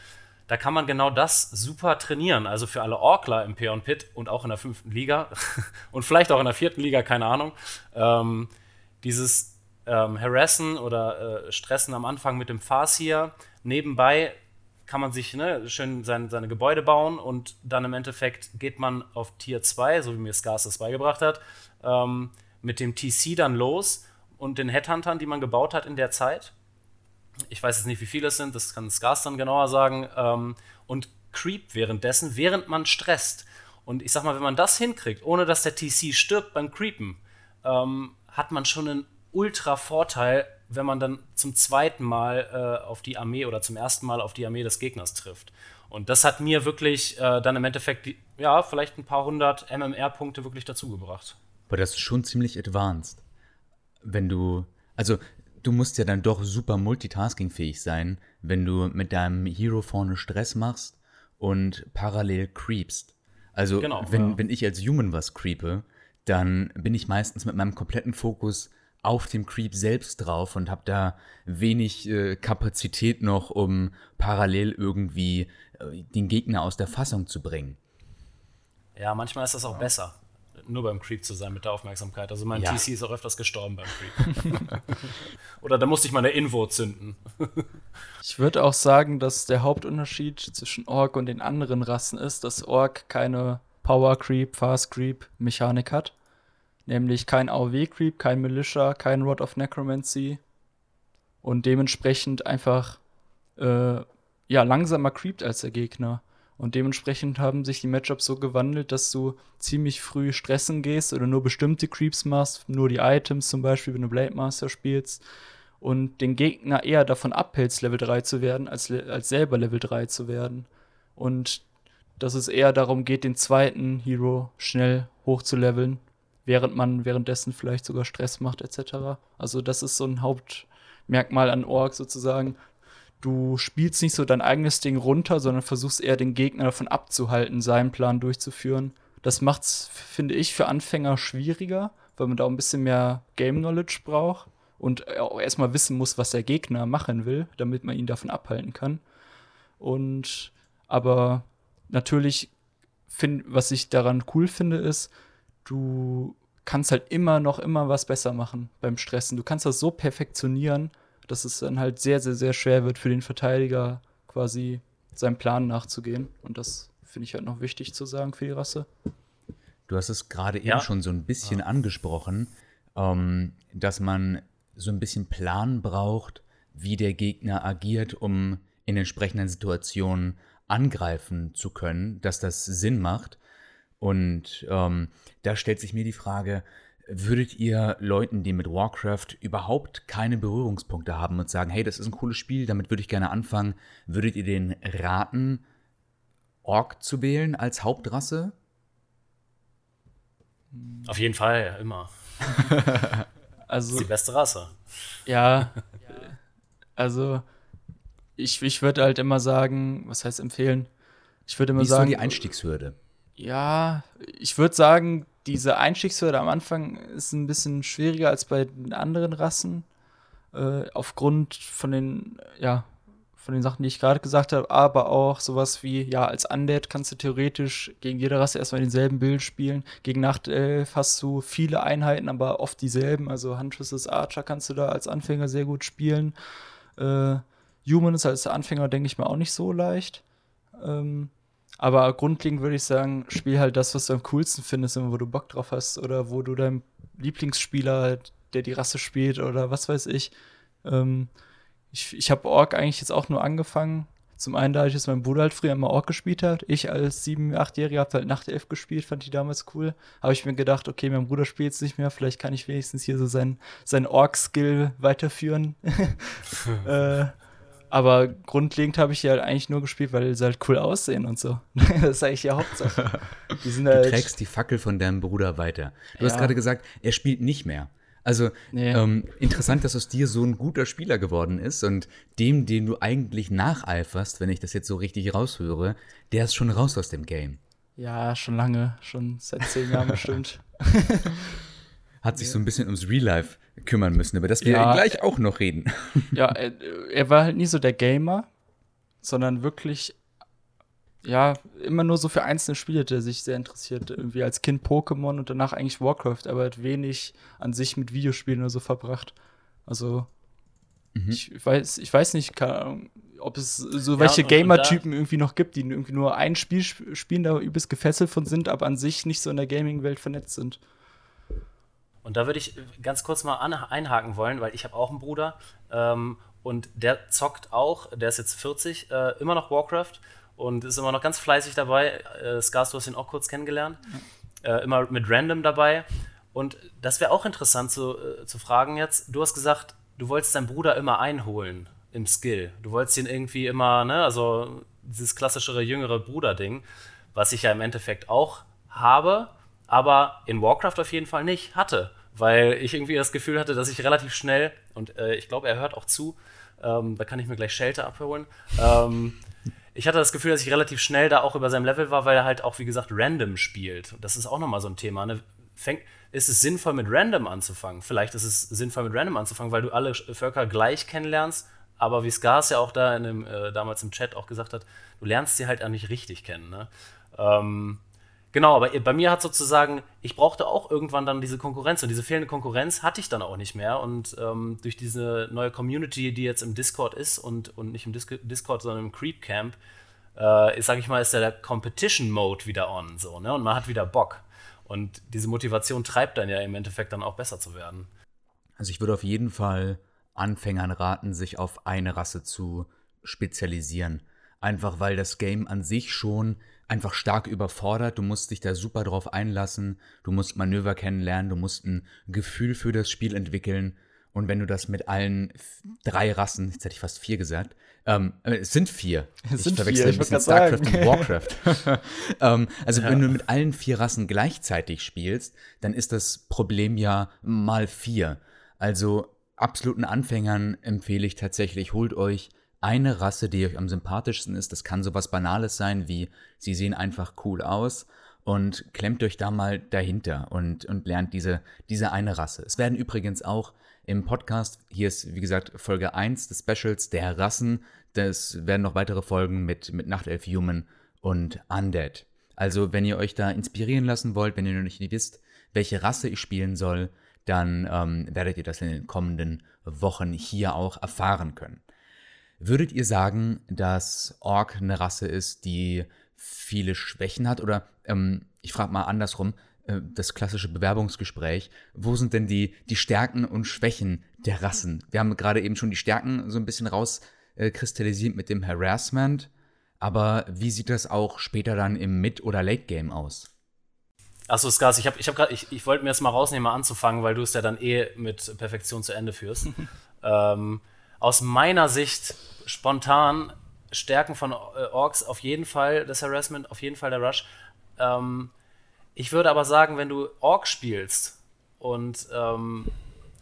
da kann man genau das super trainieren. Also für alle Orkler im Peon Pit und auch in der fünften Liga und vielleicht auch in der vierten Liga, keine Ahnung. Ähm, dieses ähm, Harassen oder äh, Stressen am Anfang mit dem Farsier. Nebenbei kann man sich ne, schön sein, seine Gebäude bauen und dann im Endeffekt geht man auf Tier 2, so wie mir Skars das beigebracht hat. Ähm, mit dem TC dann los und den Headhuntern, die man gebaut hat in der Zeit. Ich weiß jetzt nicht, wie viele es sind, das kann Skars dann genauer sagen. Ähm, und Creep währenddessen, während man stresst. Und ich sag mal, wenn man das hinkriegt, ohne dass der TC stirbt beim Creepen, ähm, hat man schon einen ultra Vorteil, wenn man dann zum zweiten Mal äh, auf die Armee oder zum ersten Mal auf die Armee des Gegners trifft. Und das hat mir wirklich äh, dann im Endeffekt, ja, vielleicht ein paar hundert MMR-Punkte wirklich dazugebracht. Aber das ist schon ziemlich advanced. Wenn du, also du musst ja dann doch super multitaskingfähig sein, wenn du mit deinem Hero vorne Stress machst und parallel creepst. Also genau, wenn, ja. wenn ich als Human was creepe, dann bin ich meistens mit meinem kompletten Fokus auf dem Creep selbst drauf und habe da wenig äh, Kapazität noch, um parallel irgendwie äh, den Gegner aus der Fassung zu bringen. Ja, manchmal ist das auch ja. besser nur beim Creep zu sein mit der Aufmerksamkeit. Also mein ja. TC ist auch öfters gestorben beim Creep. Oder da musste ich mal eine Invo zünden. ich würde auch sagen, dass der Hauptunterschied zwischen Ork und den anderen Rassen ist, dass Ork keine Power Creep, Fast Creep Mechanik hat. Nämlich kein AOW Creep, kein Militia, kein Rod of Necromancy. Und dementsprechend einfach äh, ja, langsamer creept als der Gegner. Und dementsprechend haben sich die Matchups so gewandelt, dass du ziemlich früh stressen gehst oder nur bestimmte Creeps machst, nur die Items zum Beispiel, wenn du Blade Master spielst. Und den Gegner eher davon abhältst, Level 3 zu werden, als, als selber Level 3 zu werden. Und dass es eher darum geht, den zweiten Hero schnell hochzuleveln, während man währenddessen vielleicht sogar Stress macht, etc. Also, das ist so ein Hauptmerkmal an Org sozusagen du spielst nicht so dein eigenes Ding runter, sondern versuchst eher den Gegner davon abzuhalten, seinen Plan durchzuführen. Das macht's, finde ich, für Anfänger schwieriger, weil man da auch ein bisschen mehr Game Knowledge braucht und auch erstmal wissen muss, was der Gegner machen will, damit man ihn davon abhalten kann. Und Aber natürlich, find, was ich daran cool finde, ist, du kannst halt immer noch immer was besser machen beim Stressen. Du kannst das so perfektionieren, dass es dann halt sehr, sehr, sehr schwer wird für den Verteidiger quasi seinem Plan nachzugehen. Und das finde ich halt noch wichtig zu sagen für die Rasse. Du hast es gerade Ja. eben schon so ein bisschen angesprochen, ähm, dass man so ein bisschen Plan braucht, wie der Gegner agiert, um in entsprechenden Situationen angreifen zu können, dass das Sinn macht. Und ähm, da stellt sich mir die Frage, würdet ihr Leuten, die mit Warcraft überhaupt keine Berührungspunkte haben und sagen, hey, das ist ein cooles Spiel, damit würde ich gerne anfangen, würdet ihr denen raten, Ork zu wählen als Hauptrasse? Auf jeden Fall, immer. Das ist Also, die beste Rasse. ja, also ich, ich würde halt immer sagen, was heißt empfehlen? Ich würde immer Wie ist so sagen, die Einstiegshürde? Ja, ich würde sagen, diese Einstiegshürde am Anfang ist ein bisschen schwieriger als bei den anderen Rassen. Äh, aufgrund von den, ja, von den Sachen, die ich gerade gesagt habe, aber auch sowas wie, ja, als Undead kannst du theoretisch gegen jede Rasse erstmal denselben Bild spielen. Gegen Nachtelf hast du viele Einheiten, aber oft dieselben. Also Huntress Archer kannst du da als Anfänger sehr gut spielen. Äh, Human ist als Anfänger, denke ich mal, auch nicht so leicht. Ähm, aber grundlegend würde ich sagen, spiel halt das, was du am coolsten findest und wo du Bock drauf hast oder wo du deinem Lieblingsspieler, der die Rasse spielt oder was weiß ich. Ähm, ich ich habe Ork eigentlich jetzt auch nur angefangen. Zum einen, da ich jetzt mein Bruder halt früher immer Ork gespielt hat. Ich als 7-, 8-Jähriger habe halt Nachtelf gespielt, fand die damals cool. Habe ich mir gedacht, okay, mein Bruder spielt jetzt nicht mehr, vielleicht kann ich wenigstens hier so seinen sein Ork-Skill weiterführen. äh, aber grundlegend habe ich die halt eigentlich nur gespielt, weil sie halt cool aussehen und so. das ist eigentlich die Hauptsache. Die sind Du halt, trägst die Fackel von deinem Bruder weiter. Du hast Ja. gerade gesagt, er spielt nicht mehr. Also Nee. ähm, interessant, dass aus dir so ein guter Spieler geworden ist und dem, den du eigentlich nacheiferst, wenn ich das jetzt so richtig raushöre, der ist schon raus aus dem Game. ja, schon lange, schon seit zehn Jahren bestimmt. Hat sich so ein bisschen ums Real Life kümmern müssen, über das wir Ja. gleich auch noch reden. ja, er, er war halt nie so der Gamer, sondern wirklich, ja, immer nur so für einzelne Spiele, der sich sehr interessiert. Irgendwie als Kind Pokémon und danach eigentlich Warcraft, aber hat wenig an sich mit Videospielen oder so verbracht. Also, ich weiß, ich weiß nicht, Ahnung, ob es so Ja, welche Gamer-Typen irgendwie noch gibt, die irgendwie nur ein Spiel sp spielen, da übelst gefesselt von sind, aber an sich nicht so in der Gaming-Welt vernetzt sind. Und da würde ich ganz kurz mal einhaken wollen, weil ich habe auch einen Bruder ähm, und der zockt auch, der ist jetzt 40, äh, immer noch Warcraft und ist immer noch ganz fleißig dabei. Äh, Skars, du hast ihn auch kurz kennengelernt. Äh, immer mit Random dabei. Und das wäre auch interessant zu, äh, zu fragen jetzt. Du hast gesagt, du wolltest deinen Bruder immer einholen im Skill. Du wolltest ihn irgendwie immer, ne, also dieses klassischere jüngere Bruder-Ding, was ich ja im Endeffekt auch habe, aber in Warcraft auf jeden Fall nicht hatte, weil ich irgendwie das Gefühl hatte, dass ich relativ schnell, und äh, ich glaube, er hört auch zu, ähm, da kann ich mir gleich Shelter abholen. Ähm, ich hatte das Gefühl, dass ich relativ schnell da auch über seinem Level war, weil er halt auch, wie gesagt, random spielt. Das ist auch nochmal so ein Thema. Ne? Fängt, ist es sinnvoll, mit random anzufangen? Vielleicht ist es sinnvoll, mit random anzufangen, weil du alle Völker gleich kennenlernst. Aber wie Skars ja auch da in dem, äh, damals im Chat auch gesagt hat, du lernst sie halt auch nicht richtig kennen. Ne? Ähm, Genau, aber bei mir hat sozusagen, ich brauchte auch irgendwann dann diese Konkurrenz und diese fehlende Konkurrenz hatte ich dann auch nicht mehr und ähm, durch diese neue Community, die jetzt im Discord ist und, und nicht im Dis Discord, sondern im Creep Camp, äh, sage ich mal, ist der Competition Mode wieder on, so, ne, und man hat wieder Bock und diese Motivation treibt dann ja im Endeffekt dann auch besser zu werden. Also ich würde auf jeden Fall Anfängern raten, sich auf eine Rasse zu spezialisieren. Einfach weil das Game an sich schon einfach stark überfordert. Du musst dich da super drauf einlassen. Du musst Manöver kennenlernen. Du musst ein Gefühl für das Spiel entwickeln. Und wenn du das mit allen drei Rassen, jetzt hätte ich fast vier gesagt, ähm, äh, es sind vier. Es ich sind verwechsel vier, ein ich bisschen StarCraft sagen. und Warcraft. ähm, also wenn du mit allen vier Rassen gleichzeitig spielst, dann ist das Problem ja mal vier. Also absoluten Anfängern empfehle ich tatsächlich, holt euch eine Rasse, die euch am sympathischsten ist. Das kann sowas Banales sein, wie sie sehen einfach cool aus und klemmt euch da mal dahinter und, und lernt diese, diese eine Rasse. Es werden übrigens auch im Podcast. Hier ist, wie gesagt, Folge 1 des Specials der Rassen. Es werden noch weitere Folgen mit, mit Nachtelf Human und Undead. Also, wenn ihr euch da inspirieren lassen wollt, wenn ihr noch nicht wisst, welche Rasse ich spielen soll, dann ähm, werdet ihr das in den kommenden Wochen hier auch erfahren können. Würdet ihr sagen, dass Ork eine Rasse ist, die viele Schwächen hat? Oder ähm, ich frage mal andersrum, äh, das klassische Bewerbungsgespräch, wo sind denn die, die Stärken und Schwächen der Rassen? Wir haben gerade eben schon die Stärken so ein bisschen rauskristallisiert äh, mit dem Harassment, aber wie sieht das auch später dann im Mid- oder Late-Game aus? Achso, Skars, ich, hab, ich, hab ich, ich wollte mir jetzt mal rausnehmen, mal anzufangen, weil du es ja dann eh mit Perfektion zu Ende führst. ähm, aus meiner Sicht spontan Stärken von äh, Orks auf jeden Fall das Harassment, auf jeden Fall der Rush. Ähm, ich würde aber sagen, wenn du Ork spielst und ähm,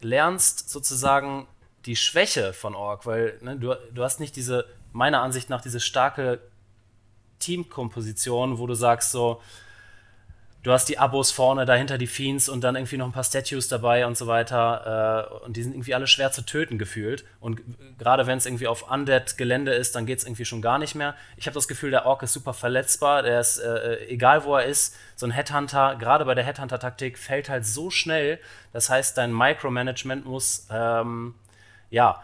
lernst sozusagen die Schwäche von Ork, weil ne, du, du hast nicht diese, meiner Ansicht nach, diese starke Teamkomposition, wo du sagst so, du hast die Abos vorne, dahinter die Fiends und dann irgendwie noch ein paar Statues dabei und so weiter. Äh, und die sind irgendwie alle schwer zu töten gefühlt. Und gerade wenn es irgendwie auf Undead-Gelände ist, dann geht es irgendwie schon gar nicht mehr. Ich habe das Gefühl, der Ork ist super verletzbar. Der ist, äh, äh, egal wo er ist, so ein Headhunter, gerade bei der Headhunter-Taktik, fällt halt so schnell. Das heißt, dein Micromanagement muss, ähm, ja,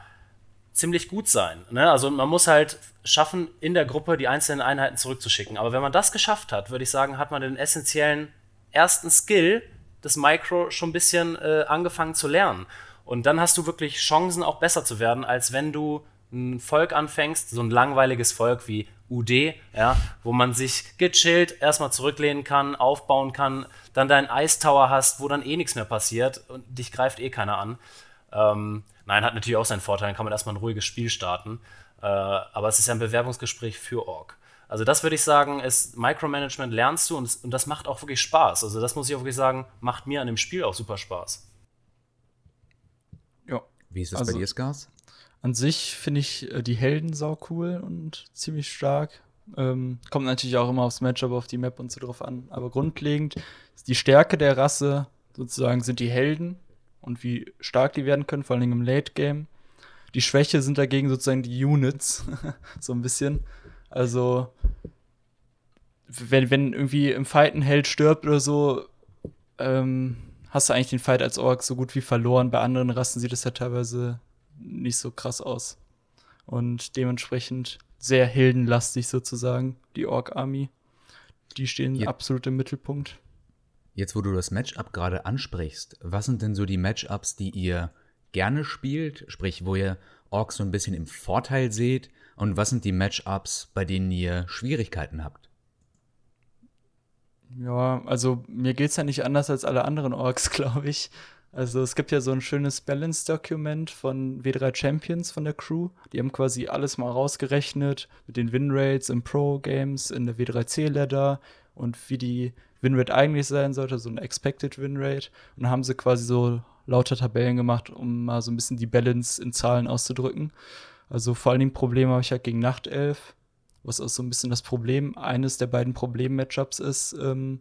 ziemlich gut sein. Ne? Also man muss halt schaffen, in der Gruppe die einzelnen Einheiten zurückzuschicken. Aber wenn man das geschafft hat, würde ich sagen, hat man den essentiellen ersten Skill des Micro schon ein bisschen äh, angefangen zu lernen. Und dann hast du wirklich Chancen, auch besser zu werden, als wenn du ein Volk anfängst, so ein langweiliges Volk wie UD, ja, wo man sich gechillt erstmal zurücklehnen kann, aufbauen kann, dann deinen Ice Tower hast, wo dann eh nichts mehr passiert und dich greift eh keiner an. Ähm, nein, hat natürlich auch seinen Vorteil, dann kann man erstmal ein ruhiges Spiel starten. Äh, aber es ist ja ein Bewerbungsgespräch für Org. Also das würde ich sagen, ist Micromanagement lernst du und, und das macht auch wirklich Spaß. Also das muss ich auch wirklich sagen, macht mir an dem Spiel auch super Spaß. Ja. Wie ist das also, bei dir, Skars? An sich finde ich äh, die Helden sau cool und ziemlich stark. Ähm, kommt natürlich auch immer aufs Matchup, auf die Map und so drauf an. Aber grundlegend die Stärke der Rasse sozusagen sind die Helden und wie stark die werden können, vor allem im Late Game. Die Schwäche sind dagegen sozusagen die Units, so ein bisschen. Also, wenn, wenn irgendwie im Fight ein Held stirbt oder so, ähm, hast du eigentlich den Fight als Ork so gut wie verloren. Bei anderen Rassen sieht es ja teilweise nicht so krass aus. Und dementsprechend sehr heldenlastig sozusagen, die Ork-Army. Die stehen ja. absolut im Mittelpunkt. Jetzt, wo du das Matchup gerade ansprichst, was sind denn so die Matchups, die ihr gerne spielt, sprich, wo ihr Orks so ein bisschen im Vorteil seht? Und was sind die Matchups, bei denen ihr Schwierigkeiten habt? Ja, also mir geht es ja nicht anders als alle anderen Orks, glaube ich. Also es gibt ja so ein schönes Balance-Dokument von W3 Champions von der Crew. Die haben quasi alles mal rausgerechnet mit den Winrates im Pro-Games, in der W3C-Ladder und wie die Winrate eigentlich sein sollte, so ein Expected Winrate. Und haben sie quasi so lauter Tabellen gemacht, um mal so ein bisschen die Balance in Zahlen auszudrücken. Also vor allen Dingen Probleme habe ich halt gegen Nachtelf, was auch so ein bisschen das Problem, eines der beiden Problem-Matchups ist ähm,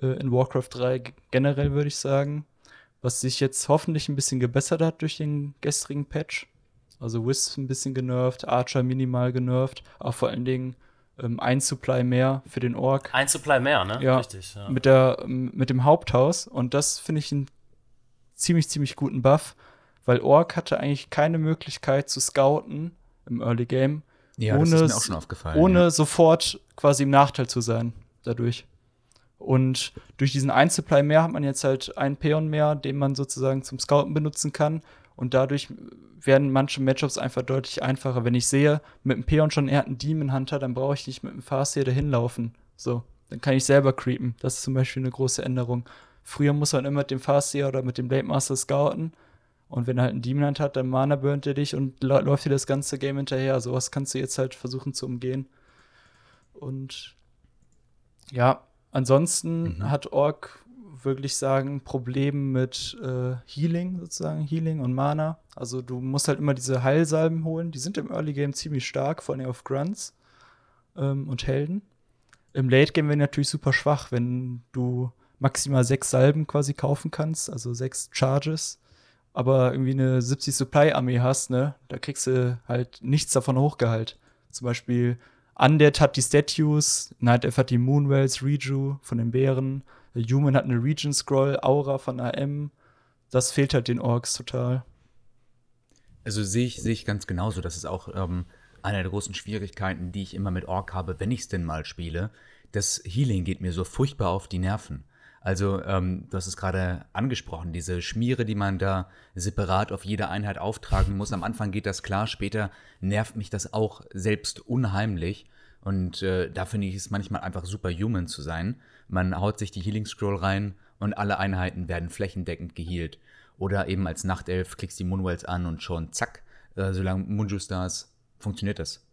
äh, in Warcraft 3 generell, würde ich sagen. Was sich jetzt hoffentlich ein bisschen gebessert hat durch den gestrigen Patch. Also Wisp ein bisschen genervt, Archer minimal genervt, aber vor allen Dingen ähm, ein Supply mehr für den Ork. Ein Supply mehr, ne? Ja, Richtig. Ja. Mit, der, mit dem Haupthaus. Und das finde ich einen ziemlich, ziemlich guten Buff, weil Ork hatte eigentlich keine Möglichkeit zu scouten im Early Game. Ja, ohne, das ist mir auch schon aufgefallen. Ohne ja. sofort quasi im Nachteil zu sein dadurch. Und durch diesen Einzelplay mehr hat man jetzt halt einen Peon mehr, den man sozusagen zum Scouten benutzen kann. Und dadurch werden manche Matchups einfach deutlich einfacher. Wenn ich sehe, mit dem Peon schon, er hat einen Demon Hunter, dann brauche ich nicht mit dem Farseer dahin laufen. So, dann kann ich selber creepen. Das ist zum Beispiel eine große Änderung. Früher muss man immer mit dem Farseer oder mit dem Blade Master scouten. Und wenn er halt einen Demon Hand hat, dann Mana burnt er dich und läuft dir das ganze Game hinterher. Sowas kannst du jetzt halt versuchen zu umgehen. Und ja, ansonsten mhm. hat Ork wirklich sagen Problem mit äh, Healing sozusagen, Healing und Mana. Also du musst halt immer diese Heilsalben holen. Die sind im Early Game ziemlich stark, vor allem auf Grunts ähm, und Helden. Im Late Game werden natürlich super schwach, wenn du maximal sechs Salben quasi kaufen kannst, also sechs Charges aber irgendwie eine 70 Supply-Armee hast, ne, da kriegst du halt nichts davon hochgeheilt. Zum Beispiel Undead hat die Statues, Night Elf hat die Moonwells, Reju von den Bären, Human hat eine Region Scroll, Aura von AM. Das fehlt halt den Orks total. Also sehe ich, sehe ich ganz genauso. Das ist auch ähm, eine der großen Schwierigkeiten, die ich immer mit Ork habe, wenn ich es denn mal spiele. Das Healing geht mir so furchtbar auf die Nerven. Also, ähm, du hast es gerade angesprochen, diese Schmiere, die man da separat auf jede Einheit auftragen muss. Am Anfang geht das klar, später nervt mich das auch selbst unheimlich. Und äh, da finde ich es manchmal einfach super human zu sein. Man haut sich die Healing Scroll rein und alle Einheiten werden flächendeckend geheilt. Oder eben als Nachtelf klickst die Moonwells an und schon zack, äh, solange Munjus da ist, funktioniert das.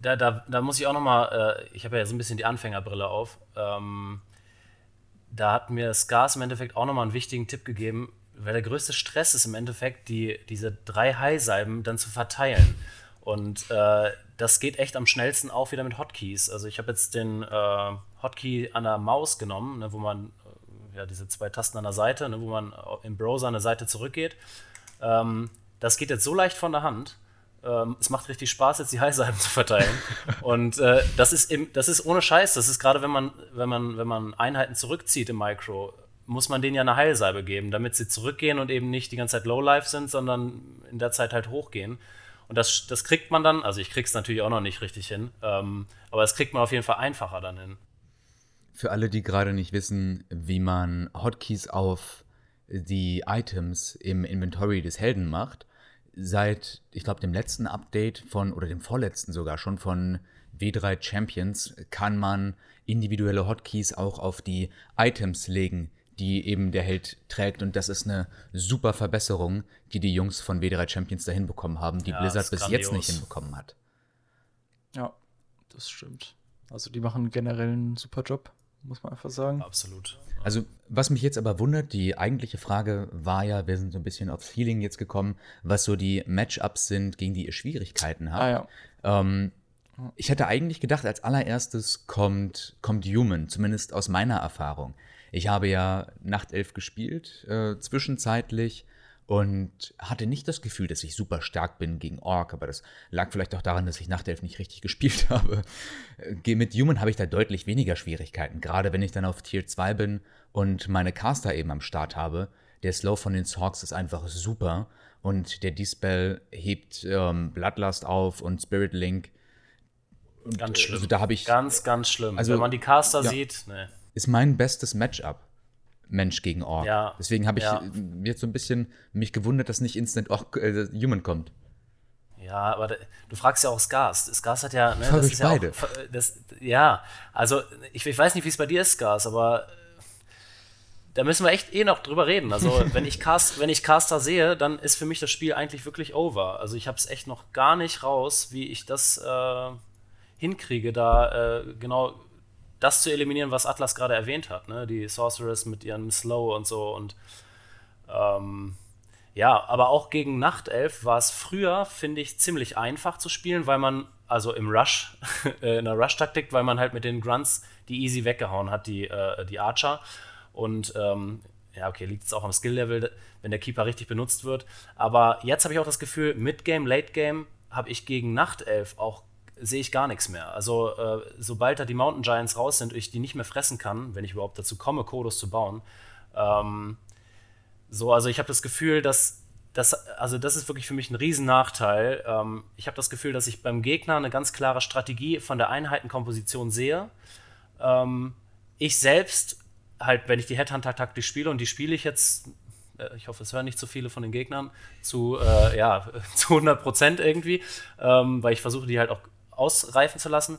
Da, da, da muss ich auch noch mal, äh, ich habe ja so ein bisschen die Anfängerbrille auf. Ähm, da hat mir Scars im Endeffekt auch nochmal einen wichtigen Tipp gegeben, weil der größte Stress ist im Endeffekt, die, diese drei High-Salben dann zu verteilen. Und äh, das geht echt am schnellsten auch wieder mit Hotkeys. Also ich habe jetzt den äh, Hotkey an der Maus genommen, ne, wo man äh, ja diese zwei Tasten an der Seite, ne, wo man im Browser eine Seite zurückgeht. Ähm, das geht jetzt so leicht von der Hand ähm, es macht richtig Spaß, jetzt die Heilsalben zu verteilen. und äh, das, ist im, das ist ohne Scheiß. Das ist gerade, wenn man, wenn, man, wenn man Einheiten zurückzieht im Micro, muss man denen ja eine Heilsalbe geben, damit sie zurückgehen und eben nicht die ganze Zeit Low-Life sind, sondern in der Zeit halt hochgehen. Und das, das kriegt man dann, also ich krieg's natürlich auch noch nicht richtig hin, ähm, aber das kriegt man auf jeden Fall einfacher dann hin. Für alle, die gerade nicht wissen, wie man Hotkeys auf die Items im Inventory des Helden macht, seit, ich glaube, dem letzten Update von, oder dem vorletzten sogar schon von W3 Champions, kann man individuelle Hotkeys auch auf die Items legen, die eben der Held trägt. Und das ist eine super Verbesserung, die die Jungs von W3 Champions da hinbekommen haben, die ja, Blizzard bis jetzt nicht hinbekommen hat. Ja, das stimmt. Also die machen generell einen super Job, muss man einfach sagen. Absolut. Also, was mich jetzt aber wundert, die eigentliche Frage war ja, wir sind so ein bisschen aufs Feeling jetzt gekommen, was so die Matchups sind, gegen die ihr Schwierigkeiten habt. Ah, ja. ähm, ich hätte eigentlich gedacht, als allererstes kommt, kommt Human, zumindest aus meiner Erfahrung. Ich habe ja Nachtelf gespielt, äh, zwischenzeitlich und hatte nicht das Gefühl, dass ich super stark bin gegen Ork, aber das lag vielleicht auch daran, dass ich Nachtelf nicht richtig gespielt habe. Mit Human habe ich da deutlich weniger Schwierigkeiten, gerade wenn ich dann auf Tier 2 bin und meine Caster eben am Start habe. Der Slow von den Sorks ist einfach super und der Dispel hebt ähm, Bloodlust auf und Spirit Link. Und, ganz schlimm. Also da habe ich ganz, ganz schlimm. Also, wenn man die Caster ja, sieht, ne. Ist mein bestes Matchup. Mensch gegen Ork. Ja, Deswegen habe ich ja. jetzt so ein bisschen mich gewundert, dass nicht Instant Ork äh, Human kommt. Ja, aber du fragst ja auch Skars. Skars hat ja. Ne, das ist ja beide. Auch, das, ja, also ich, ich, weiß nicht, wie es bei dir ist, Skars, aber äh, da müssen wir echt eh noch drüber reden. Also wenn ich, Cast, wenn ich Caster sehe, dann ist für mich das Spiel eigentlich wirklich over. Also ich habe es echt noch gar nicht raus, wie ich das äh, hinkriege, da äh, genau das zu eliminieren, was Atlas gerade erwähnt hat, ne? Die Sorceress mit ihrem Slow und so und ähm, ja, aber auch gegen Nachtelf war es früher, finde ich, ziemlich einfach zu spielen, weil man, also im Rush, äh, in der Rush-Taktik, weil man halt mit den Grunts die easy weggehauen hat, die, äh, die Archer. Und ähm, ja, okay, liegt es auch am Skill-Level, wenn der Keeper richtig benutzt wird. Aber jetzt habe ich auch das Gefühl, Mid-Game, Late-Game habe ich gegen Nachtelf auch sehe ich gar nichts mehr. Also äh, sobald da die Mountain Giants raus sind und ich die nicht mehr fressen kann, wenn ich überhaupt dazu komme, Kodos zu bauen, ähm, so, also ich habe das Gefühl, dass das, also das ist wirklich für mich ein Riesennachteil. Ähm, ich habe das Gefühl, dass ich beim Gegner eine ganz klare Strategie von der Einheitenkomposition sehe. Ähm, ich selbst, halt, wenn ich die Headhunter-Taktik spiele, und die spiele ich jetzt äh, ich hoffe, es hören nicht zu so viele von den Gegnern, zu, äh, ja, zu 100 Prozent irgendwie, ähm, weil ich versuche, die halt auch ausreifen zu lassen,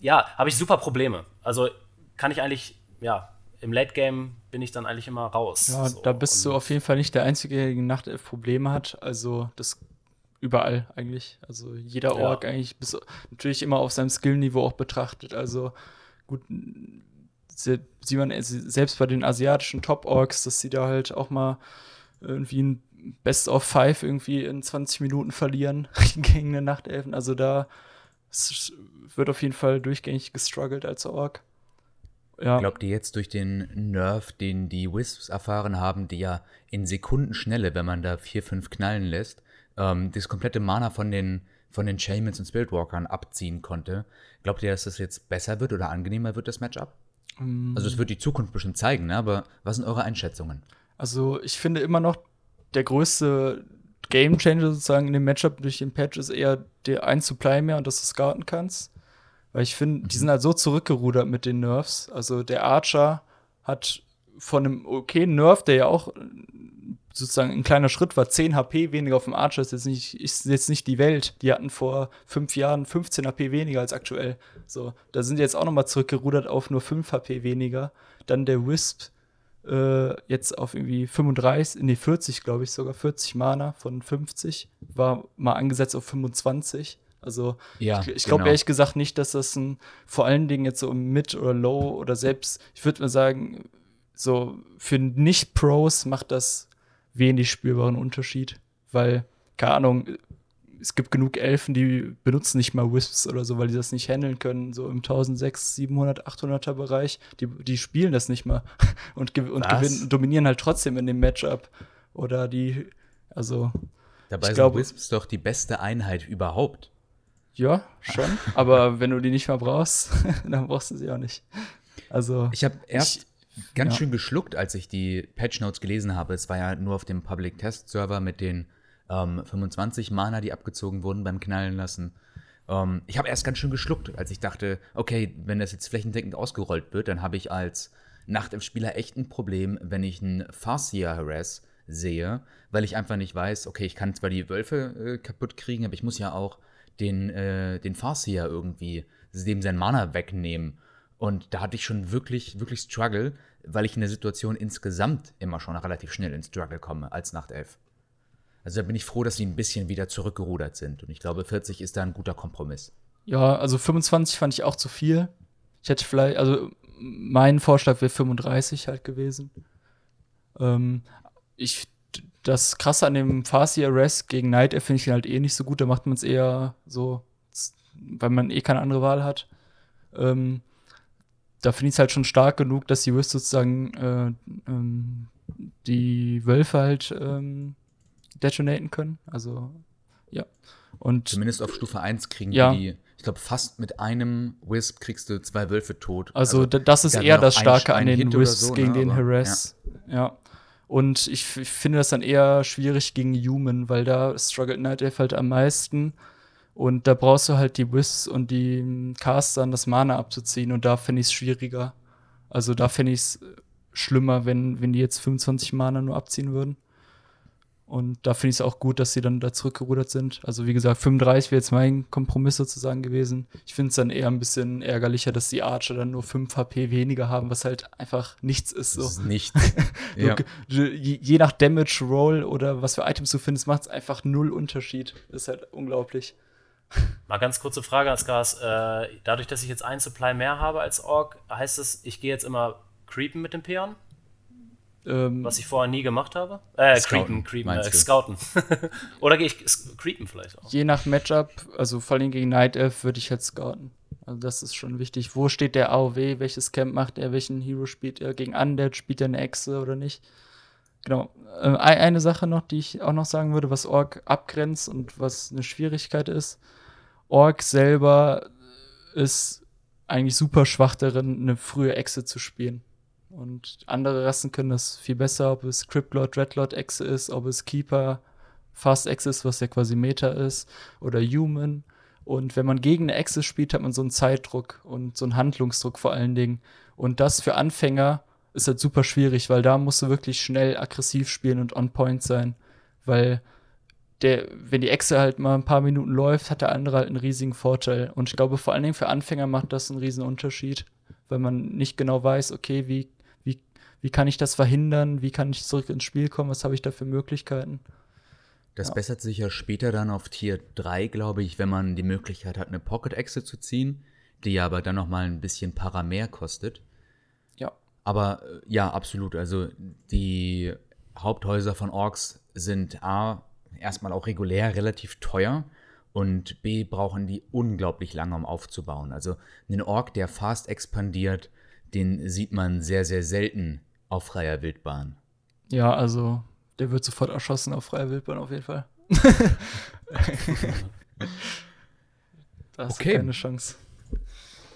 ja, habe ich super Probleme. Also kann ich eigentlich, ja, im Late Game bin ich dann eigentlich immer raus. Ja, so. da bist du auf jeden Fall nicht der Einzige, der gegen Nachtelf Probleme hat. Also das überall eigentlich. Also jeder Org ja. eigentlich bis, natürlich immer auf seinem Skillniveau auch betrachtet. Also gut, sieht man selbst bei den asiatischen Top-Orgs, dass sie da halt auch mal irgendwie ein Best of Five irgendwie in 20 Minuten verlieren gegen eine Nachtelfen. Also da es wird auf jeden Fall durchgängig gestruggelt als Ork. Ja. Glaubt ihr jetzt durch den Nerf, den die Wisps erfahren haben, die ja in Sekundenschnelle, wenn man da vier, fünf knallen lässt, ähm, das komplette Mana von den, von den Shamans und Spiritwalkern abziehen konnte, glaubt ihr, dass das jetzt besser wird oder angenehmer wird, das Matchup? Also es wird die Zukunft bestimmt zeigen, ne? aber was sind eure Einschätzungen? Also ich finde immer noch, der größte Game Changer sozusagen in dem Matchup durch den Patch ist eher der 1 Supply mehr und dass du scouten kannst. Weil ich finde, die sind halt so zurückgerudert mit den Nerfs. Also der Archer hat von einem okayen Nerf, der ja auch sozusagen ein kleiner Schritt war, 10 HP weniger auf dem Archer ist jetzt nicht, ist jetzt nicht die Welt. Die hatten vor fünf Jahren 15 HP weniger als aktuell. So, da sind die jetzt auch noch mal zurückgerudert auf nur 5 HP weniger. Dann der Wisp äh, jetzt auf irgendwie 35, nee 40 glaube ich sogar, 40 Mana von 50, war mal angesetzt auf 25. Also Ja, ich, ich glaube genau. ehrlich gesagt nicht, dass das ein, vor allen Dingen jetzt so im Mid oder Low oder selbst, ich würde mal sagen, so für Nicht-Pros macht das wenig spürbaren Unterschied, weil, keine Ahnung, es gibt genug Elfen, die benutzen nicht mal Wisps oder so, weil die das nicht handeln können, so im 1600, 700, 800er Bereich. Die, die spielen das nicht mal und, gew und gewinnen, dominieren halt trotzdem in dem Matchup. Oder die, also, Dabei Ich sind glaube- Wisps doch die beste Einheit überhaupt. ja, schon. aber wenn du die nicht mal brauchst, dann brauchst du sie auch nicht. Also, Ich habe erst ganz ja. schön geschluckt, als ich die Patch Notes gelesen habe. Es war ja nur auf dem Public Test Server mit den ähm, 25 Mana, die abgezogen wurden beim Knallen lassen. Ähm, ich habe erst ganz schön geschluckt, als ich dachte, okay, wenn das jetzt flächendeckend ausgerollt wird, dann habe ich als Nachtelf-Spieler echt ein Problem, wenn ich einen Farseer Harass sehe, weil ich einfach nicht weiß, okay, ich kann zwar die Wölfe äh, kaputt kriegen, aber ich muss ja auch den, äh, den Farseer irgendwie dem sein Mana wegnehmen. Und da hatte ich schon wirklich, wirklich Struggle, weil ich in der Situation insgesamt immer schon relativ schnell in Struggle komme als Nachtelf. Also da bin ich froh, dass sie ein bisschen wieder zurückgerudert sind. Und ich glaube, 40 ist da ein guter Kompromiss. ja, also 25 fand ich auch zu viel. Ich hätte vielleicht, also mein Vorschlag wäre 35 halt gewesen. Ähm, ich, das Krasse an dem Farsi Arrest gegen Night finde ich halt eh nicht so gut. Da macht man es eher so, weil man eh keine andere Wahl hat. Ähm, da finde ich es halt schon stark genug, dass die Wisps sozusagen äh, ähm, die Wölfe halt ähm, detonaten können. Also, ja. Und Zumindest auf Stufe 1 kriegen Ja. die, ich glaube, fast mit einem Wisp kriegst du zwei Wölfe tot. Also, da- das ist eher das Starke ein an den Wisps so, gegen ne, den Harass. Ja. Und ich, ich finde das dann eher schwierig gegen Human, weil da struggelt Night Elf halt am meisten. Und da brauchst du halt die Wisps und die ähm, Castern, das Mana abzuziehen. Und da finde ich es schwieriger. Also da finde ich es schlimmer, wenn, wenn die jetzt 25 Mana nur abziehen würden. Und da finde ich es auch gut, dass sie dann da zurückgerudert sind. Also wie gesagt, 35 wäre jetzt mein Kompromiss sozusagen gewesen. Ich finde es dann eher ein bisschen ärgerlicher, dass die Archer dann nur 5 HP weniger haben, was halt einfach nichts ist. Das So. ist nicht. Du- ja. je, je nach Damage Roll oder was für Items du findest, macht es einfach null Unterschied. Das ist halt unglaublich. Mal ganz kurze Frage ans Gas. Äh, dadurch, dass ich jetzt ein Supply mehr habe als Ork, heißt es, ich gehe jetzt immer creepen mit dem Peon, Ähm, was ich vorher nie gemacht habe? Äh, Scouten, creepen, creepen, äh, scouten. Oder gehe ich creepen vielleicht auch? je nach Matchup, also vor allem gegen Night Elf, würde ich halt scouten. Also das ist schon wichtig. Wo steht der AOW? Welches Camp macht er? Welchen Hero spielt er? Gegen Undead spielt er eine Echse oder nicht? Genau. Äh, ein- eine Sache noch, die ich auch noch sagen würde, was Ork abgrenzt und was eine Schwierigkeit ist. Ork selber ist eigentlich super schwach darin, eine frühe Echse zu spielen. Und andere Rassen können das viel besser, ob es Cryptlord, Dreadlord Echse ist, ob es Keeper Fast Echse ist, was ja quasi Meta ist, oder Human. Und wenn man gegen eine Echse spielt, hat man so einen Zeitdruck und so einen Handlungsdruck vor allen Dingen. Und das für Anfänger ist halt super schwierig, weil da musst du wirklich schnell aggressiv spielen und on point sein. Weil der, wenn die Echse halt mal ein paar Minuten läuft, hat der andere halt einen riesigen Vorteil. Und ich glaube, vor allen Dingen für Anfänger macht das einen riesen Unterschied, weil man nicht genau weiß, okay, wie, wie, kann ich das verhindern, wie kann ich zurück ins Spiel kommen, was habe ich da für Möglichkeiten. Das Ja. bessert sich ja später dann auf Tier 3, glaube ich, wenn man die Möglichkeit hat, eine Pocket-Echse zu ziehen, die ja aber dann noch mal ein bisschen Para mehr kostet. Ja. Aber äh, ja, absolut. Also die Haupthäuser von Orks sind A, erstmal auch regulär relativ teuer und B, brauchen die unglaublich lange, um aufzubauen. Also ein Ork, der fast expandiert, den sieht man sehr, sehr selten auf freier Wildbahn. Ja, also der wird sofort erschossen auf freier Wildbahn auf jeden Fall. da hast Okay. du keine Chance.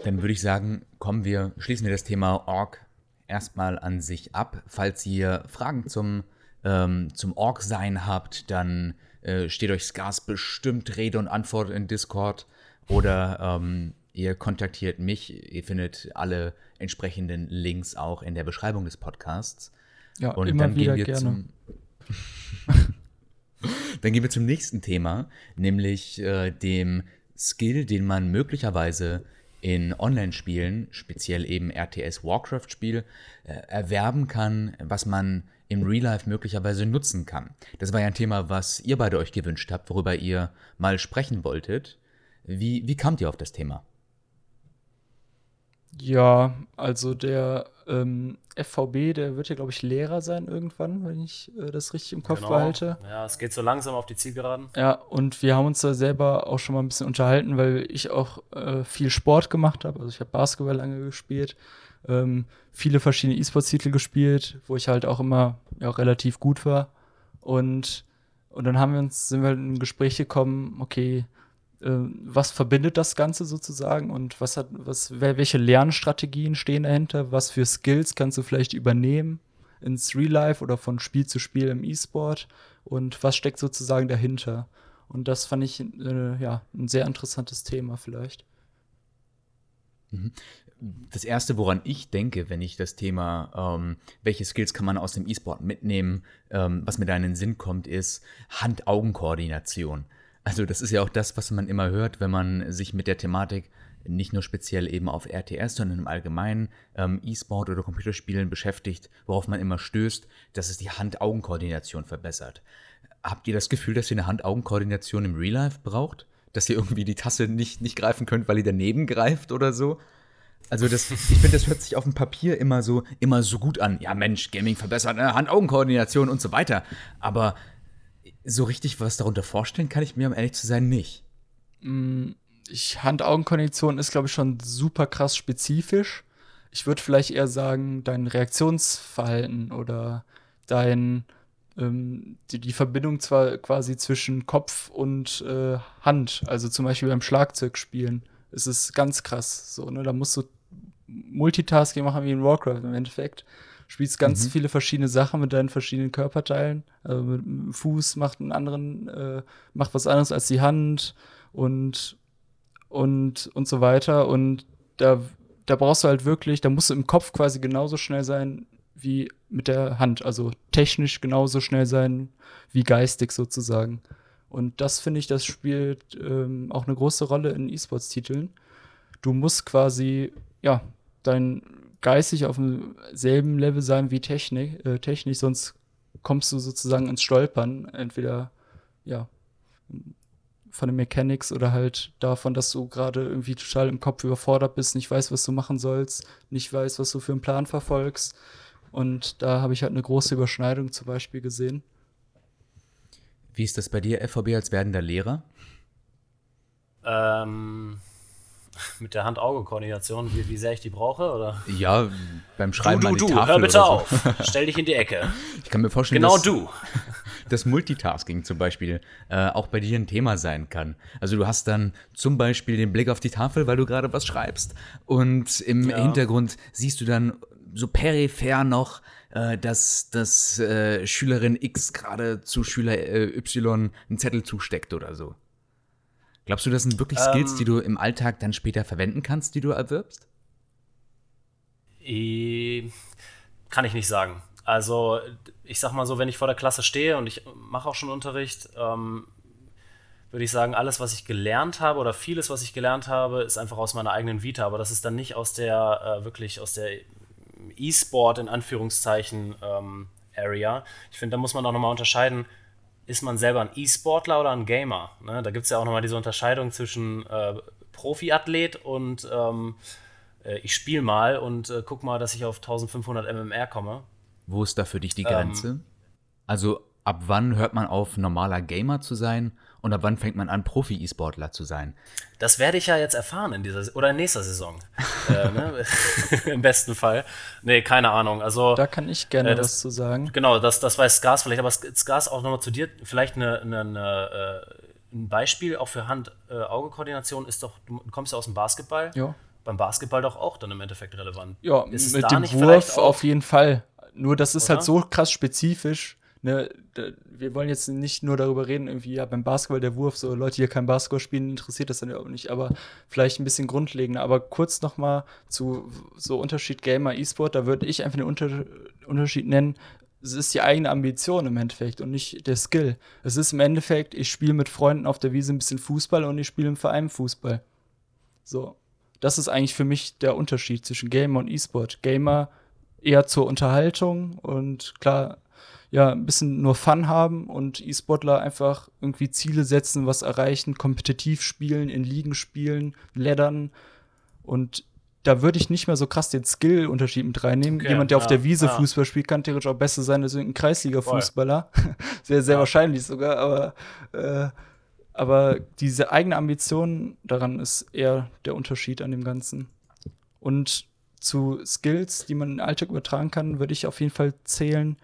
Dann würde ich sagen, kommen wir, schließen wir das Thema Org erstmal an sich ab. Falls ihr Fragen zum, ähm, zum Org-Sein habt, dann äh, steht euch Scars bestimmt Rede und Antwort in Discord oder ähm, ihr kontaktiert mich. Ihr findet alle entsprechenden Links auch in der Beschreibung des Podcasts. Ja, Und immer dann wieder gehen wir gerne. zum. dann gehen wir zum nächsten Thema, nämlich äh, dem Skill, den man möglicherweise in Online-Spielen, speziell eben RTS Warcraft-Spiel, äh, erwerben kann, was man im Real Life möglicherweise nutzen kann. Das war ja ein Thema, was ihr beide euch gewünscht habt, worüber ihr mal sprechen wolltet. Wie, wie kamt ihr auf das Thema? Ja, also der ähm, FVB, der wird ja, glaube ich, Lehrer sein irgendwann, wenn ich äh, das richtig im Kopf Genau. behalte. Ja, es geht so langsam auf die Zielgeraden. Ja, und wir haben uns da selber auch schon mal ein bisschen unterhalten, weil ich auch äh, viel Sport gemacht habe. Also ich habe Basketball lange gespielt, ähm, viele verschiedene E-Sports-Titel gespielt, wo ich halt auch immer ja, relativ gut war. Und, und dann haben wir uns, sind wir in ein Gespräch gekommen, okay, was verbindet das Ganze sozusagen und was hat, was, wel- welche Lernstrategien stehen dahinter, was für Skills kannst du vielleicht übernehmen ins Real Life oder von Spiel zu Spiel im E-Sport und was steckt sozusagen dahinter. Und das fand ich äh, ja ein sehr interessantes Thema vielleicht. Das erste, woran ich denke, wenn ich das Thema, ähm, welche Skills kann man aus dem E-Sport mitnehmen, ähm, was mir da in den Sinn kommt, ist Hand-Augen-Koordination. Also das ist ja auch das, was man immer hört, wenn man sich mit der Thematik nicht nur speziell eben auf RTS, sondern im Allgemeinen ähm, E-Sport oder Computerspielen beschäftigt, worauf man immer stößt, dass es die Hand-Augen-Koordination verbessert. Habt ihr das Gefühl, dass ihr eine Hand-Augen-Koordination im Real Life braucht? Dass ihr irgendwie die Tasse nicht, nicht greifen könnt, weil ihr daneben greift oder so? Also das, ich finde, das hört sich auf dem Papier immer so, immer so gut an. Ja, Mensch, Gaming verbessert, ne? Hand-Augen-Koordination und so weiter. Aber so richtig was darunter vorstellen kann ich mir, um ehrlich zu sein, nicht. Ich, Hand-Augen-Kondition ist, glaube ich, schon super krass spezifisch. Ich würde vielleicht eher sagen, dein Reaktionsverhalten oder dein ähm, die, die Verbindung zwar quasi zwischen Kopf und äh, Hand, also zum Beispiel beim Schlagzeugspielen, ist es ganz krass. So, ne? Da musst du Multitasking machen wie in Warcraft im Endeffekt. Spielst ganz viele verschiedene Sachen mit deinen verschiedenen Körperteilen. Also mit dem Fuß macht einen anderen, äh, macht was anderes als die Hand und und, und so weiter. Und da, da brauchst du halt wirklich, da musst du im Kopf quasi genauso schnell sein wie mit der Hand. Also technisch genauso schnell sein wie geistig sozusagen. Und das finde ich, das spielt ähm, auch eine große Rolle in E-Sports-Titeln. Du musst quasi, ja, dein geistig auf demselben Level sein wie Technik, äh, technisch, sonst kommst du sozusagen ins Stolpern. Entweder, ja, von den Mechanics oder halt davon, dass du gerade irgendwie total im Kopf überfordert bist, nicht weißt, was du machen sollst, nicht weißt, was du für einen Plan verfolgst. Und da habe ich halt eine große Überschneidung zum Beispiel gesehen. Wie ist das bei dir, FVB, als werdender Lehrer? Ähm, mit der Hand-Auge-Koordination, wie, wie sehr ich die brauche, oder? Ja, beim Schreiben du, an du, die du, Tafel hör bitte so. auf. Stell dich in die Ecke. Ich kann mir vorstellen, Genau dass du. das Multitasking zum Beispiel äh, auch bei dir ein Thema sein kann. Also du hast dann zum Beispiel den Blick auf die Tafel, weil du gerade was schreibst und im Ja. Hintergrund siehst du dann so peripher noch, äh, dass, dass äh, Schülerin X gerade zu Schüler äh, Y einen Zettel zusteckt oder so. Glaubst du, das sind wirklich Skills, Ähm. die du im Alltag dann später verwenden kannst, die du erwirbst? Eh, Kann ich nicht sagen. Also, ich sag mal so, wenn ich vor der Klasse stehe und ich mache auch schon Unterricht, ähm, würde ich sagen, alles, was ich gelernt habe oder vieles, was ich gelernt habe, ist einfach aus meiner eigenen Vita, aber das ist dann nicht aus der, äh, wirklich aus der E-Sport in Anführungszeichen ähm, Area. Ich finde, da muss man auch nochmal unterscheiden, ist man selber ein E-Sportler oder ein Gamer? Ne? Da gibt es ja auch nochmal diese Unterscheidung zwischen äh, Profiathlet und ähm, äh, ich spiele mal und äh, guck mal, dass ich auf 1500 MMR komme. Wo ist da für dich die Ähm. Grenze? also ab wann hört man auf, normaler Gamer zu sein und ab wann fängt man an, Profi-E-Sportler zu sein? Das werde ich ja jetzt erfahren in dieser oder in nächster Saison. äh, ne? Im besten Fall. Nee, keine Ahnung. Also, da kann ich gerne äh, das, was zu sagen. Genau, das, das weiß Skars vielleicht, aber Skars auch nochmal zu dir, vielleicht eine, eine, eine, äh, ein Beispiel auch für Hand-Auge-Koordination ist doch, du kommst ja aus dem Basketball. Ja. Beim Basketball doch auch dann im Endeffekt relevant. Ja, ist mit dem Wurf auf jeden Fall. Nur das ist halt Oder? halt so krass spezifisch ne, wir wollen jetzt nicht nur darüber reden, irgendwie, ja, beim Basketball der Wurf, so Leute, die hier kein Basketball spielen, interessiert das dann auch nicht, aber vielleicht ein bisschen grundlegender. Aber kurz noch mal zu so Unterschied Gamer, E-Sport, da würde ich einfach den Unter Unterschied nennen, es ist die eigene Ambition im Endeffekt und nicht der Skill. Es ist im Endeffekt, ich spiele mit Freunden auf der Wiese ein bisschen Fußball und ich spiele im Verein Fußball. So. Das ist eigentlich für mich der Unterschied zwischen Gamer und E-Sport. Gamer eher zur Unterhaltung und klar, ja, ein bisschen nur Fun haben und E-Sportler einfach irgendwie Ziele setzen, was erreichen, kompetitiv spielen, in Ligen spielen, leddern. Und da würde ich nicht mehr so krass den Skill-Unterschied mit reinnehmen. Okay, Jemand, der ja, auf der Wiese ja. Fußball spielt, kann theoretisch auch besser sein als irgendein Kreisliga-Fußballer. sehr, sehr ja. wahrscheinlich sogar, aber, äh, aber diese eigene Ambition daran ist eher der Unterschied an dem Ganzen. Und zu Skills, die man in den Alltag übertragen kann, würde ich auf jeden Fall zählen,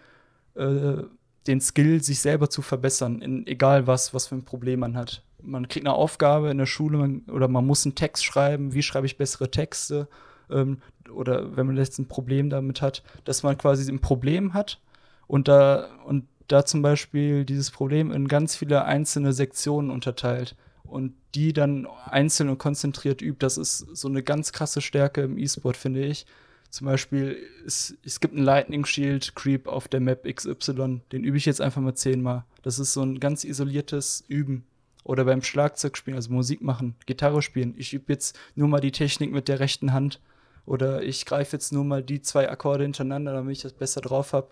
äh, den Skill, sich selber zu verbessern, in egal was, was für ein Problem man hat. Man kriegt eine Aufgabe in der Schule man, oder man muss einen Text schreiben, wie schreibe ich bessere Texte ähm, oder wenn man jetzt ein Problem damit hat, dass man quasi ein Problem hat und da und da zum Beispiel dieses Problem in ganz viele einzelne Sektionen unterteilt und die dann einzeln und konzentriert übt. Das ist so eine ganz krasse Stärke im E-Sport, finde ich. Zum Beispiel, es, es gibt einen Lightning Shield Creep auf der Map XY. Den übe ich jetzt einfach mal zehnmal. Das ist so ein ganz isoliertes Üben. Oder beim Schlagzeug spielen, also Musik machen, Gitarre spielen. Ich übe jetzt nur mal die Technik mit der rechten Hand. Oder ich greife jetzt nur mal die zwei Akkorde hintereinander, damit ich das besser drauf habe.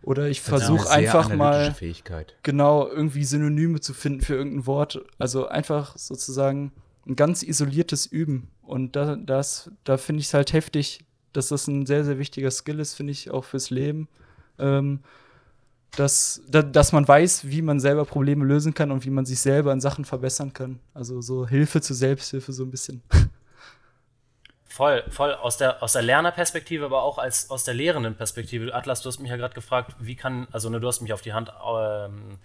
Oder ich versuche einfach mal Fähigkeit. genau irgendwie Synonyme zu finden für irgendein Wort. Also einfach sozusagen ein ganz isoliertes Üben. Und da, das, da finde ich es halt heftig, dass das ein sehr, sehr wichtiger Skill ist, finde ich, auch fürs Leben. Ähm, dass, da, dass man weiß, wie man selber Probleme lösen kann und wie man sich selber in Sachen verbessern kann. Also so Hilfe zur Selbsthilfe so ein bisschen. Voll, voll aus der, aus der Lernerperspektive, aber auch als, aus der lehrenden Perspektive. Atlas, du hast mich ja gerade gefragt, wie kann, also ne, du hast mich auf die Hand ähm,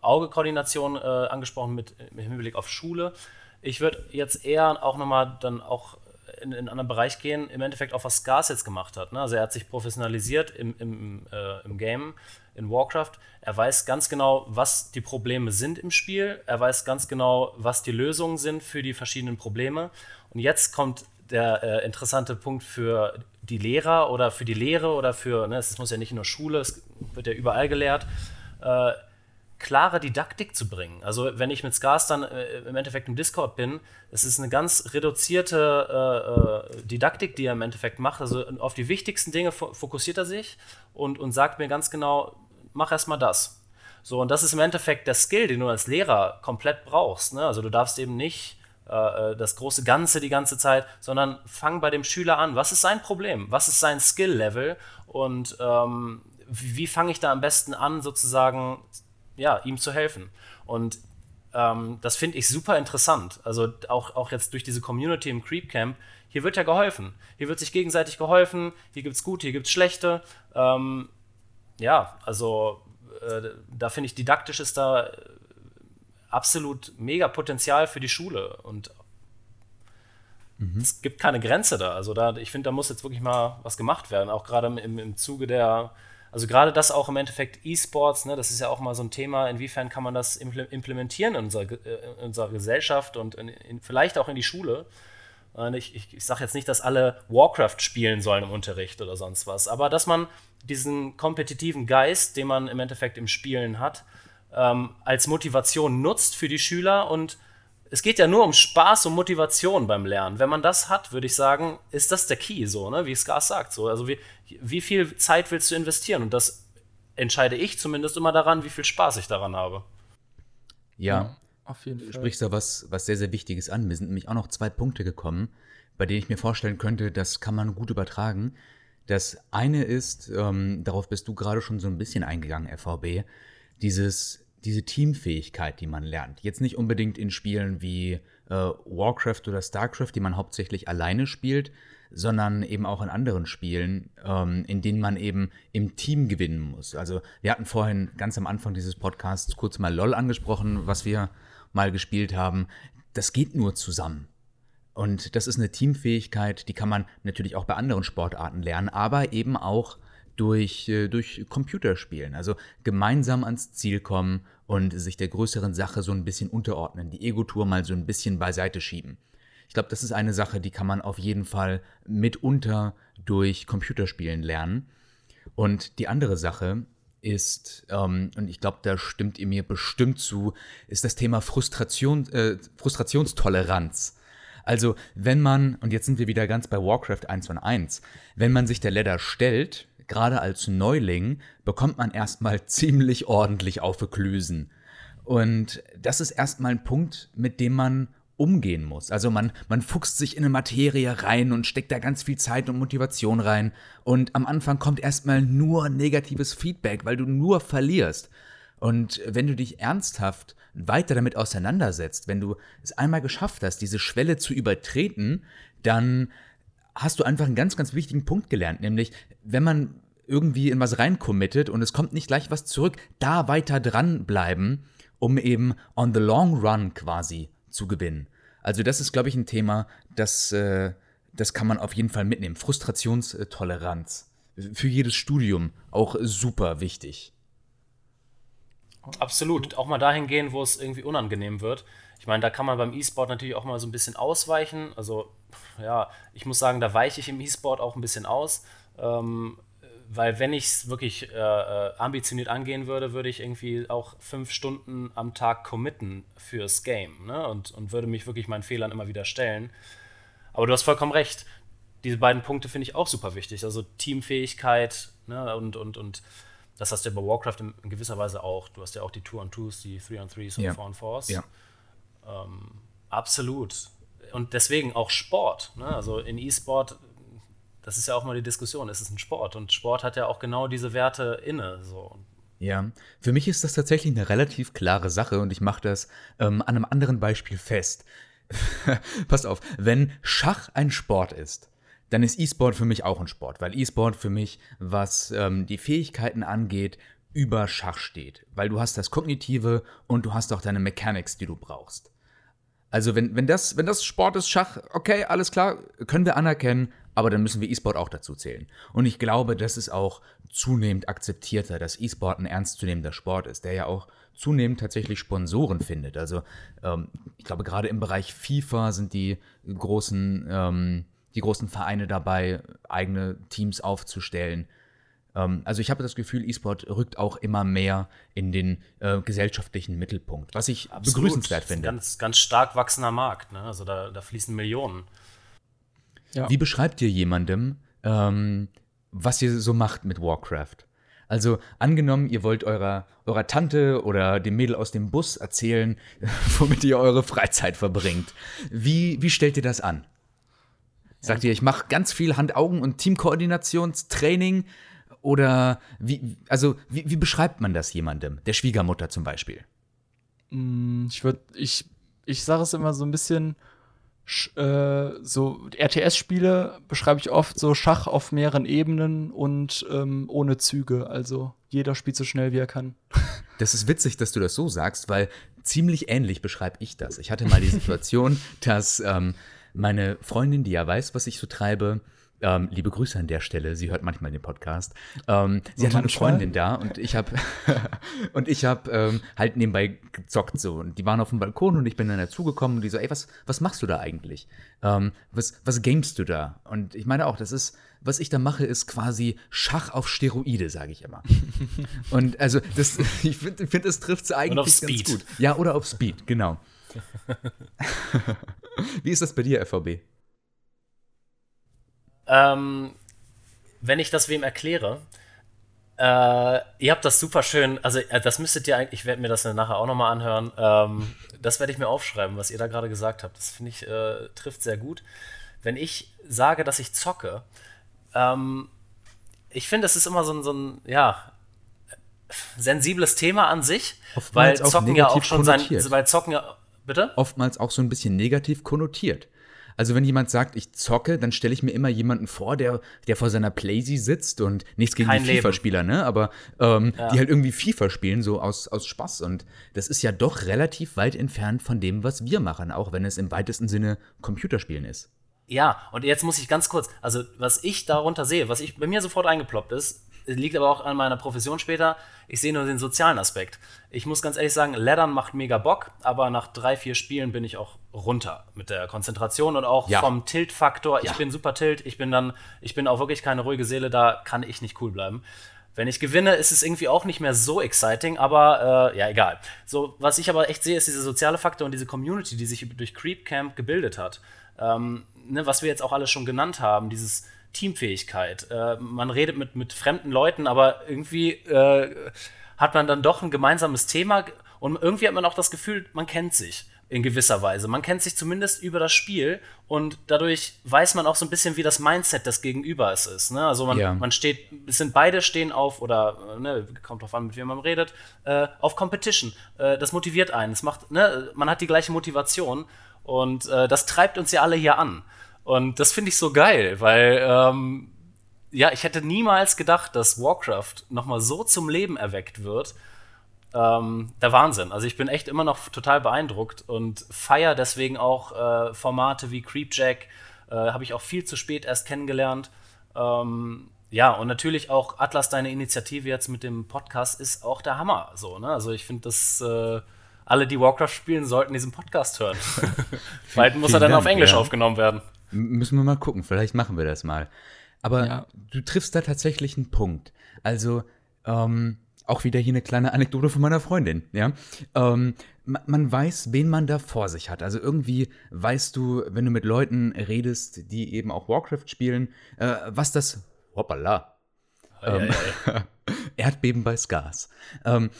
Auge-Koordination äh, angesprochen mit, mit Hinblick auf Schule. Ich würde jetzt eher auch nochmal dann auch in, in einen anderen Bereich gehen, im Endeffekt auch was Scars jetzt gemacht hat. Ne? Also er hat sich professionalisiert im, im, äh, im Game, in Warcraft. Er weiß ganz genau, was die Probleme sind im Spiel. Er weiß ganz genau, was die Lösungen sind für die verschiedenen Probleme. Und jetzt kommt der äh, interessante Punkt für die Lehrer oder für die Lehre oder für, ne, es muss ja nicht nur Schule, es wird ja überall gelehrt. Äh, klare Didaktik zu bringen. Also wenn ich mit Scars dann äh, im Endeffekt im Discord bin, es ist eine ganz reduzierte äh, äh, Didaktik, die er im Endeffekt macht. Also auf die wichtigsten Dinge fokussiert er sich und, und sagt mir ganz genau, mach erstmal das. So, und das ist im Endeffekt der Skill, den du als Lehrer komplett brauchst. Ne? Also du darfst eben nicht äh, äh, das große Ganze die ganze Zeit, sondern fang bei dem Schüler an. Was ist sein Problem? Was ist sein Skill-Level? Und ähm, wie, wie fange ich da am besten an, sozusagen ja, ihm zu helfen. Und ähm, das finde ich super interessant. Also auch, auch jetzt durch diese Community im Creep Camp, hier wird ja geholfen. Hier wird sich gegenseitig geholfen, hier gibt es gute, hier gibt es schlechte. Ähm, ja, also äh, da finde ich, didaktisch ist da absolut mega Potenzial für die Schule und mhm. es gibt keine Grenze da. Also da, ich finde, da muss jetzt wirklich mal was gemacht werden, auch gerade im, im Zuge der also gerade das auch im Endeffekt E-Sports, ne, das ist ja auch mal so ein Thema, inwiefern kann man das implementieren in unserer, äh, in unserer Gesellschaft und in, in, vielleicht auch in die Schule. Ich, ich, ich sage jetzt nicht, dass alle Warcraft spielen sollen im Unterricht oder sonst was, aber dass man diesen kompetitiven Geist, den man im Endeffekt im Spielen hat, ähm, als Motivation nutzt für die Schüler und es geht ja nur um Spaß und Motivation beim Lernen. Wenn man das hat, würde ich sagen, ist das der Key, so, ne? wie Skars sagt. So. Also wie, wie viel Zeit willst du investieren? Und das entscheide ich zumindest immer daran, wie viel Spaß ich daran habe. Ja, ja auf jeden Fall. Du sprichst da was, was sehr, sehr Wichtiges an. Mir sind nämlich auch noch zwei Punkte gekommen, bei denen ich mir vorstellen könnte, das kann man gut übertragen. Das eine ist, ähm, darauf bist du gerade schon so ein bisschen eingegangen, FVB, dieses, diese Teamfähigkeit, die man lernt. Jetzt nicht unbedingt in Spielen wie äh, Warcraft oder StarCraft, die man hauptsächlich alleine spielt, sondern eben auch in anderen Spielen, ähm, in denen man eben im Team gewinnen muss. Also wir hatten vorhin ganz am Anfang dieses Podcasts kurz mal LOL angesprochen, was wir mal gespielt haben. Das geht nur zusammen. Und das ist eine Teamfähigkeit, die kann man natürlich auch bei anderen Sportarten lernen, aber eben auch durch, äh, durch Computerspielen. Also gemeinsam ans Ziel kommen und sich der größeren Sache so ein bisschen unterordnen, die Ego-Tour mal so ein bisschen beiseite schieben. Ich glaube, das ist eine Sache, die kann man auf jeden Fall mitunter durch Computerspielen lernen. Und die andere Sache ist, ähm, und ich glaube, da stimmt ihr mir bestimmt zu, ist das Thema Frustration, äh, Frustrationstoleranz. Also, wenn man, und jetzt sind wir wieder ganz bei Warcraft 1 und 1, wenn man sich der Ladder stellt, gerade als Neuling, bekommt man erstmal ziemlich ordentlich auf Klüsen. Und das ist erstmal ein Punkt, mit dem man umgehen muss. Also man, man fuchst sich in eine Materie rein und steckt da ganz viel Zeit und Motivation rein. Und am Anfang kommt erstmal nur negatives Feedback, weil du nur verlierst. Und wenn du dich ernsthaft weiter damit auseinandersetzt, wenn du es einmal geschafft hast, diese Schwelle zu übertreten, dann hast du einfach einen ganz, ganz wichtigen Punkt gelernt, nämlich wenn man irgendwie in was reinkommittet und es kommt nicht gleich was zurück, da weiter dranbleiben, um eben on the long run quasi zu gewinnen. Also das ist, glaube ich, ein Thema, das, äh, das kann man auf jeden Fall mitnehmen. Frustrationstoleranz. Für jedes Studium auch super wichtig. Absolut. Auch mal dahin gehen, wo es irgendwie unangenehm wird. Ich meine, da kann man beim E-Sport natürlich auch mal so ein bisschen ausweichen. Also, ja, ich muss sagen, da weiche ich im E-Sport auch ein bisschen aus. Ähm, weil wenn ich es wirklich äh, äh, ambitioniert angehen würde, würde ich irgendwie auch fünf Stunden am Tag committen fürs Game ne? und, und würde mich wirklich meinen Fehlern immer wieder stellen. Aber du hast vollkommen recht. Diese beiden Punkte finde ich auch super wichtig. Also Teamfähigkeit ne? und, und, und das hast du ja bei Warcraft in, in gewisser Weise auch. Du hast ja auch die Two on Twos, die Three on Threes und ja. Four on Fours. Ja. Ähm, absolut. Und deswegen auch Sport. Ne? Also in E-Sport das ist ja auch mal die Diskussion, es ist ein Sport und Sport hat ja auch genau diese Werte inne. So. Ja, für mich ist das tatsächlich eine relativ klare Sache und ich mache das ähm, an einem anderen Beispiel fest. Passt auf, wenn Schach ein Sport ist, dann ist E-Sport für mich auch ein Sport, weil E-Sport für mich, was ähm, die Fähigkeiten angeht, über Schach steht. Weil du hast das Kognitive und du hast auch deine Mechanics, die du brauchst. Also wenn, wenn, das, wenn das Sport ist, Schach, okay, alles klar, können wir anerkennen, aber dann müssen wir E-Sport auch dazu zählen. Und ich glaube, das ist auch zunehmend akzeptierter, dass E-Sport ein ernstzunehmender Sport ist, der ja auch zunehmend tatsächlich Sponsoren findet. Also ähm, ich glaube, gerade im Bereich FIFA sind die großen, ähm, die großen Vereine dabei, eigene Teams aufzustellen. Ähm, also ich habe das Gefühl, E-Sport rückt auch immer mehr in den äh, gesellschaftlichen Mittelpunkt, was ich Absolut. begrüßenswert finde. Ganz, ganz stark wachsender Markt. Ne? Also da, da fließen Millionen. Ja. Wie beschreibt ihr jemandem, ähm, was ihr so macht mit Warcraft? Also angenommen, ihr wollt eurer, eurer Tante oder dem Mädel aus dem Bus erzählen, womit ihr eure Freizeit verbringt. Wie, wie stellt ihr das an? Sagt ja. ihr, ich mache ganz viel Hand-Augen- und Teamkoordinationstraining? Oder wie, also wie, wie beschreibt man das jemandem? Der Schwiegermutter zum Beispiel? Mm, ich würde, ich, ich sage es immer so ein bisschen äh, so RTS-Spiele beschreibe ich oft so Schach auf mehreren Ebenen und ähm, ohne Züge. Also jeder spielt so schnell wie er kann. Das ist witzig, dass du das so sagst, weil ziemlich ähnlich beschreibe ich das. Ich hatte mal die Situation, dass ähm, meine Freundin, die ja weiß, was ich so treibe, ähm, liebe Grüße an der Stelle. Sie hört manchmal den Podcast. Ähm, sie hat eine Freundin da und ich habe und ich habe ähm, halt nebenbei gezockt so und die waren auf dem Balkon und ich bin dann dazugekommen und die so, ey, was was machst du da eigentlich? Ähm, was was gamest du da? Und ich meine auch, das ist was ich da mache, ist quasi Schach auf Steroide, sage ich immer. und also das, ich finde, find, das trifft es eigentlich ganz gut. Ja, oder auf Speed, genau. Wie ist das bei dir, FVB? Ähm, wenn ich das wem erkläre, äh, ihr habt das super schön, also äh, das müsstet ihr eigentlich, ich werde mir das nachher auch nochmal anhören. Ähm, das werde ich mir aufschreiben, was ihr da gerade gesagt habt. Das finde ich, äh, trifft sehr gut. Wenn ich sage, dass ich zocke, ähm, ich finde, es ist immer so ein, so ein, ja, sensibles Thema an sich, Oftmals weil Zocken ja auch schon sein, weil Zocken ja, bitte? Oftmals auch so ein bisschen negativ konnotiert. Also wenn jemand sagt, ich zocke, dann stelle ich mir immer jemanden vor, der, der vor seiner Playsee sitzt und nichts gegen Kein die. FIFA-Spieler, ne? Aber ähm, Ja. die halt irgendwie FIFA spielen, so aus, aus Spaß. Und das ist ja doch relativ weit entfernt von dem, was wir machen, auch wenn es im weitesten Sinne Computerspielen ist. Ja, und jetzt muss ich ganz kurz, also was ich darunter sehe, was ich bei mir sofort eingeploppt ist, liegt aber auch an meiner Profession später, ich sehe nur den sozialen Aspekt. Ich muss ganz ehrlich sagen, Leddern macht mega Bock, aber nach drei, vier Spielen bin ich auch runter mit der Konzentration und auch Ja. vom Tilt-Faktor. Ja. Ich bin super Tilt, ich bin dann, ich bin auch wirklich keine ruhige Seele, da kann ich nicht cool bleiben. Wenn ich gewinne, ist es irgendwie auch nicht mehr so exciting, aber äh, ja, egal. So, was ich aber echt sehe, ist dieser soziale Faktor und diese Community, die sich durch Creep Camp gebildet hat. Ähm, ne, was wir jetzt auch alles schon genannt haben, dieses Teamfähigkeit. Äh, man redet mit, mit fremden Leuten, aber irgendwie äh, hat man dann doch ein gemeinsames Thema und irgendwie hat man auch das Gefühl, man kennt sich in gewisser Weise. Man kennt sich zumindest über das Spiel und dadurch weiß man auch so ein bisschen, wie das Mindset des Gegenübers ist. Ne? Also man, Ja. man steht, es sind beide stehen auf oder äh, ne, kommt drauf an, mit wem man redet, äh, auf Competition. Äh, das motiviert einen. Es macht, ne, man hat die gleiche Motivation und äh, das treibt uns ja alle hier an. Und das finde ich so geil, weil ähm, ja, ich hätte niemals gedacht, dass Warcraft nochmal so zum Leben erweckt wird. Ähm, der Wahnsinn. Also ich bin echt immer noch total beeindruckt und feier deswegen auch äh, Formate wie Creepjack. Äh, Habe ich auch viel zu spät erst kennengelernt. Ähm, ja, und natürlich auch Atlas, deine Initiative jetzt mit dem Podcast ist auch der Hammer. So, ne? Also ich finde, dass äh, alle, die Warcraft spielen, sollten diesen Podcast hören. Bald muss er dann auf Dank, Englisch ja. aufgenommen werden. Müssen wir mal gucken, vielleicht machen wir das mal. Aber Ja. du triffst da tatsächlich einen Punkt. Also, ähm, auch wieder hier eine kleine Anekdote von meiner Freundin, ja. Ähm, ma- man weiß, wen man da vor sich hat. Also irgendwie weißt du, wenn du mit Leuten redest, die eben auch Warcraft spielen, äh, was das. Hoppala. Ähm, Erdbeben bei Scars. Ähm,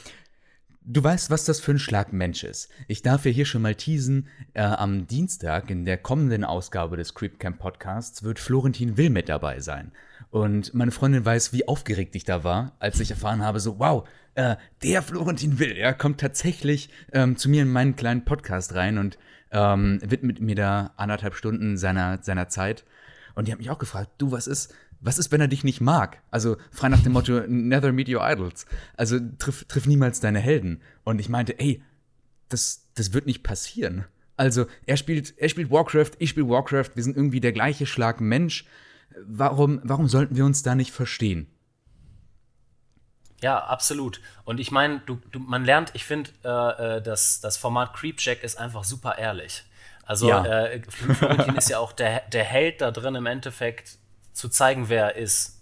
Du weißt, was das für ein Schlag Mensch ist. Ich darf ja hier schon mal teasen. Äh, am Dienstag in der kommenden Ausgabe des Creepcamp Podcasts wird Florentin Will mit dabei sein. Und meine Freundin weiß, wie aufgeregt ich da war, als ich erfahren habe, so, wow, äh, der Florentin Will, ja, kommt tatsächlich ähm, zu mir in meinen kleinen Podcast rein und ähm, widmet mir da anderthalb Stunden seiner, seiner Zeit. Und die hat mich auch gefragt, du, was ist, was ist, wenn er dich nicht mag? Also frei nach dem Motto, never meet your idols. Also triff, triff niemals deine Helden. Und ich meinte, ey, das, das wird nicht passieren. Also er spielt, er spielt Warcraft, ich spiele Warcraft, wir sind irgendwie der gleiche Schlag Mensch. Warum, warum sollten wir uns da nicht verstehen? Ja, absolut. Und ich meine, du, du, man lernt, ich finde, äh, äh, das, das Format Creepcheck ist einfach super ehrlich. Also Ja. äh, Florentin ist ja auch der, der Held da drin im Endeffekt zu zeigen, wer er ist.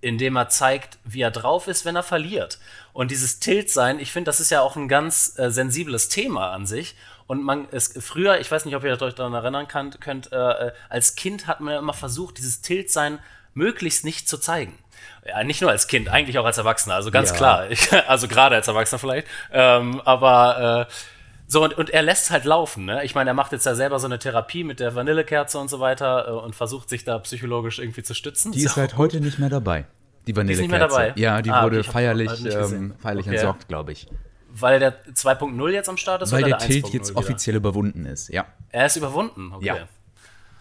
Indem er zeigt, wie er drauf ist, wenn er verliert. Und dieses Tilt-Sein, ich finde, das ist ja auch ein ganz äh, sensibles Thema an sich. Und man ist früher, ich weiß nicht, ob ihr euch daran erinnern kann, könnt, äh, äh, als Kind hat man ja immer versucht, dieses Tilt-Sein möglichst nicht zu zeigen. Ja, nicht nur als Kind, eigentlich auch als Erwachsener, also ganz Ja. klar. Ich, also gerade als Erwachsener vielleicht. Ähm, aber äh, so, und, und er lässt es halt laufen. Ne? Ich meine, er macht jetzt ja selber so eine Therapie mit der Vanillekerze und so weiter äh, und versucht sich da psychologisch irgendwie zu stützen. Die ist So. seit heute nicht mehr dabei. Die Vanillekerze. nicht mehr dabei? Ja, die Ah, wurde feierlich, halt gesehen. ähm, feierlich Okay. entsorgt, glaube ich. Weil der 2.0 jetzt am Start ist Weil oder der der Tilt 1.0 jetzt wieder? offiziell überwunden ist, ja. Er ist überwunden, okay. Ja.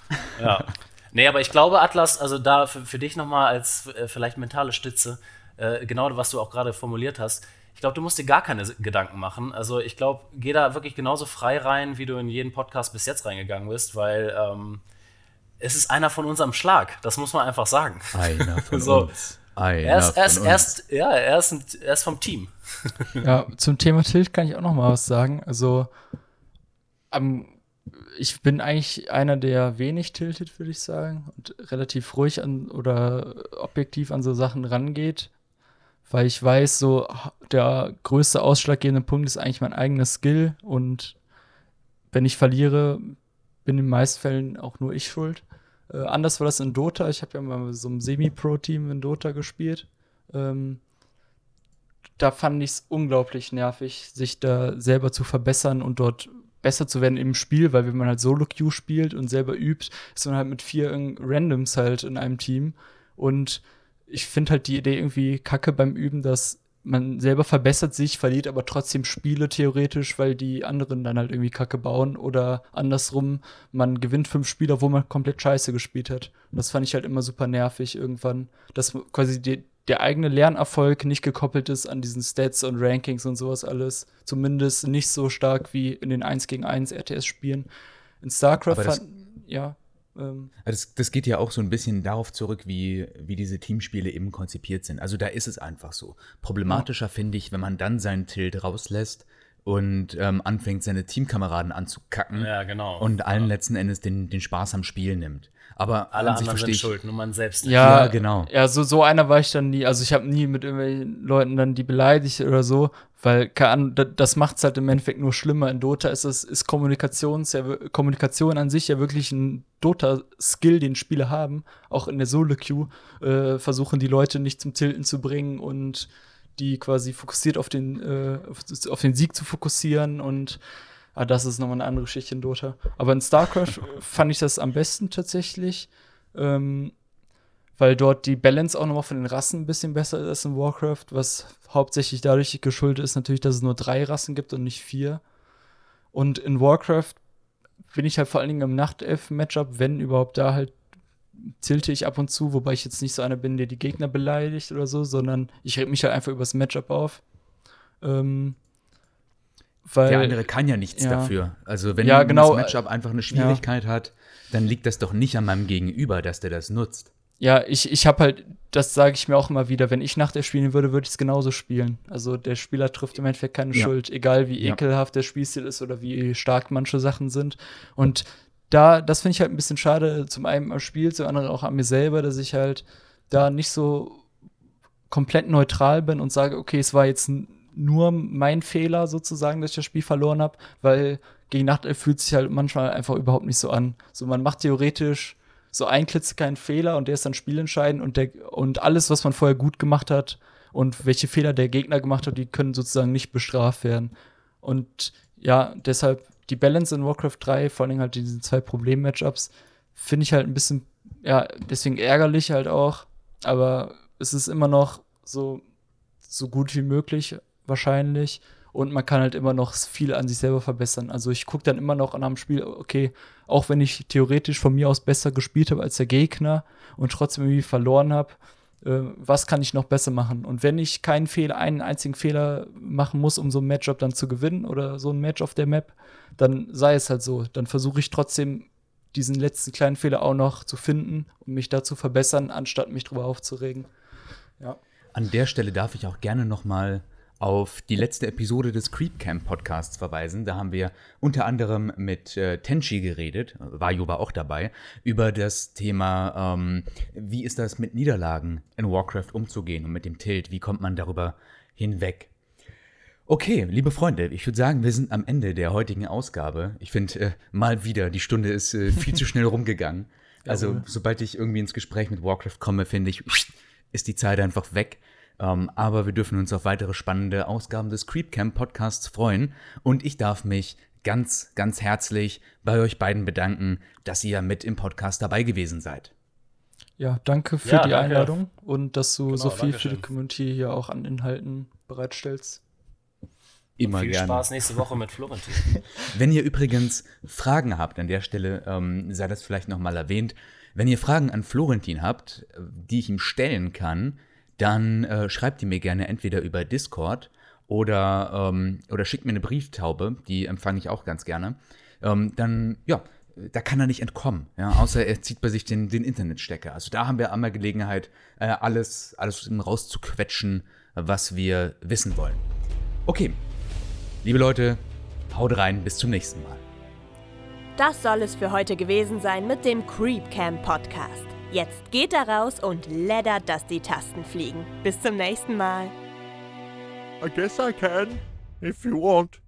Ja. Nee, aber ich glaube, Atlas, also da für, für dich nochmal als äh, vielleicht mentale Stütze, äh, genau was du auch gerade formuliert hast, ich glaube, du musst dir gar keine Gedanken machen. Also ich glaube, geh da wirklich genauso frei rein, wie du in jeden Podcast bis jetzt reingegangen bist, weil ähm, es ist einer von unserem Schlag, das muss man einfach sagen. Einer von So. uns. Einer Er ist, er ist, er uns. ist, ja, er ist, ein, er ist vom Team. Ja, zum Thema Tilt kann ich auch noch mal was sagen. Also, am, ich bin eigentlich einer, der wenig tiltet, würde ich sagen, und relativ ruhig an oder objektiv an so Sachen rangeht, weil ich weiß, so der größte ausschlaggebende Punkt ist eigentlich mein eigener Skill und wenn ich verliere, bin in den meisten Fällen auch nur ich schuld. Äh, anders war das in Dota. Ich habe ja mal so einem Semi-Pro-Team in Dota gespielt. Ähm, da fand ich es unglaublich nervig, sich da selber zu verbessern und dort besser zu werden im Spiel, weil wenn man halt Solo-Queue spielt und selber übt, ist man halt mit vier Randoms halt in einem Team. Und ich finde halt die Idee irgendwie kacke beim Üben, dass man selber verbessert sich, verliert aber trotzdem Spiele theoretisch, weil die anderen dann halt irgendwie Kacke bauen oder andersrum, man gewinnt fünf Spiele, obwohl man komplett scheiße gespielt hat. Und das fand ich halt immer super nervig irgendwann, dass quasi die, der eigene Lernerfolg nicht gekoppelt ist an diesen Stats und Rankings und sowas alles. Zumindest nicht so stark wie in den 1 gegen 1 RTS-Spielen. In StarCraft fand, ja. Ähm. Das, das geht ja auch so ein bisschen darauf zurück, wie, wie diese Teamspiele eben konzipiert sind. Also da ist es einfach so. Problematischer ja. finde ich, wenn man dann seinen Tilt rauslässt und ähm, anfängt, seine Teamkameraden anzukacken. Ja, genau. Und allen ja. letzten Endes den, den Spaß am Spiel nimmt. Aber alle anderen sind schuld, nur man selbst nicht. Ja, ja, genau. Ja, so, so einer war ich dann nie. Also ich habe nie mit irgendwelchen Leuten dann die beleidigt oder so, weil das macht es halt im Endeffekt nur schlimmer. In Dota ist es ist Kommunikations, ja, Kommunikation an sich ja wirklich ein Dota-Skill, den Spieler haben. Auch in der Solo-Queue äh, versuchen die Leute nicht zum Tilten zu bringen und die quasi fokussiert auf den, äh, auf den Sieg zu fokussieren und Ah, das ist nochmal eine andere Geschichte in Dota. Aber in StarCraft fand ich das am besten tatsächlich. Ähm, weil dort die Balance auch nochmal von den Rassen ein bisschen besser ist in Warcraft, was hauptsächlich dadurch geschuldet ist, natürlich, dass es nur drei Rassen gibt und nicht vier. Und in Warcraft bin ich halt vor allen Dingen im Nachtelf-Matchup, wenn überhaupt da halt zilte ich ab und zu, wobei ich jetzt nicht so einer bin, der die Gegner beleidigt oder so, sondern ich reg mich halt einfach übers Matchup auf. Ähm, weil, der andere kann ja nichts ja. dafür. Also wenn ja, genau, das Matchup einfach eine Schwierigkeit ja. hat, dann liegt das doch nicht an meinem Gegenüber, dass der das nutzt. Ja, ich, ich habe halt, das sage ich mir auch immer wieder, wenn ich nach der spielen würde, würde ich es genauso spielen. Also der Spieler trifft im Endeffekt keine. Schuld, egal wie ekelhaft der Spielstil ist oder wie stark manche Sachen sind. Und da, das finde ich halt ein bisschen schade, zum einen am Spiel, zum anderen auch an mir selber, dass ich halt da nicht so komplett neutral bin und sage, okay, es war jetzt nur mein Fehler sozusagen, dass ich das Spiel verloren habe, weil gegen Nachtelf fühlt sich halt manchmal einfach überhaupt nicht so an. So, man macht theoretisch so ein klitzekleinen Fehler und der ist dann spielentscheidend und, der, und alles, was man vorher gut gemacht hat und welche Fehler der Gegner gemacht hat, die können sozusagen nicht bestraft werden. Und ja, deshalb die Balance in Warcraft 3, vor allem halt diese zwei Problem-Matchups, finde ich halt ein bisschen, ja, deswegen ärgerlich halt auch, aber es ist immer noch so, so gut wie möglich wahrscheinlich. Und man kann halt immer noch viel an sich selber verbessern. Also ich gucke dann immer noch an einem Spiel, okay, auch wenn ich theoretisch von mir aus besser gespielt habe als der Gegner und trotzdem irgendwie verloren habe, was kann ich noch besser machen? Und wenn ich keinen Fehler, einen einzigen Fehler machen muss, um so ein Matchup dann zu gewinnen oder so ein Match auf der Map, dann sei es halt so. Dann versuche ich trotzdem diesen letzten kleinen Fehler auch noch zu finden und mich da zu verbessern, anstatt mich drüber aufzuregen. Ja. An der Stelle darf ich auch gerne noch mal auf die letzte Episode des Creep Camp Podcasts verweisen. Da haben wir unter anderem mit äh, Tenchi geredet, Vayu war auch dabei, über das Thema, ähm, wie ist das mit Niederlagen in Warcraft umzugehen und mit dem Tilt, wie kommt man darüber hinweg. Okay, liebe Freunde, ich würde sagen, wir sind am Ende der heutigen Ausgabe. Ich finde äh, mal wieder, die Stunde ist äh, viel zu schnell rumgegangen. Also, sobald ich irgendwie ins Gespräch mit Warcraft komme, finde ich, ist die Zeit einfach weg. Ähm, aber wir dürfen uns auf weitere spannende Ausgaben des Creepcamp Podcasts freuen. Und ich darf mich ganz, ganz herzlich bei euch beiden bedanken, dass ihr mit im Podcast dabei gewesen seid. Ja, danke für ja, die danke. Einladung und dass du genau, so viel für die Community hier auch an Inhalten bereitstellst. Immer viel gerne. Spaß nächste Woche mit Florentin. Wenn ihr übrigens Fragen habt, an der Stelle ähm, sei das vielleicht nochmal erwähnt, wenn ihr Fragen an Florentin habt, die ich ihm stellen kann, dann äh, schreibt ihr mir gerne entweder über Discord oder, ähm, oder schickt mir eine Brieftaube, die empfange ich auch ganz gerne. Ähm, dann, ja, da kann er nicht entkommen, ja, außer er zieht bei sich den, den Internetstecker. Also da haben wir einmal Gelegenheit, äh, alles, alles rauszuquetschen, was wir wissen wollen. Okay, liebe Leute, haut rein, bis zum nächsten Mal. Das soll es für heute gewesen sein mit dem Creep Camp Podcast. Jetzt geht er raus und leddert, dass die Tasten fliegen. Bis zum nächsten Mal. I guess I can, if you want.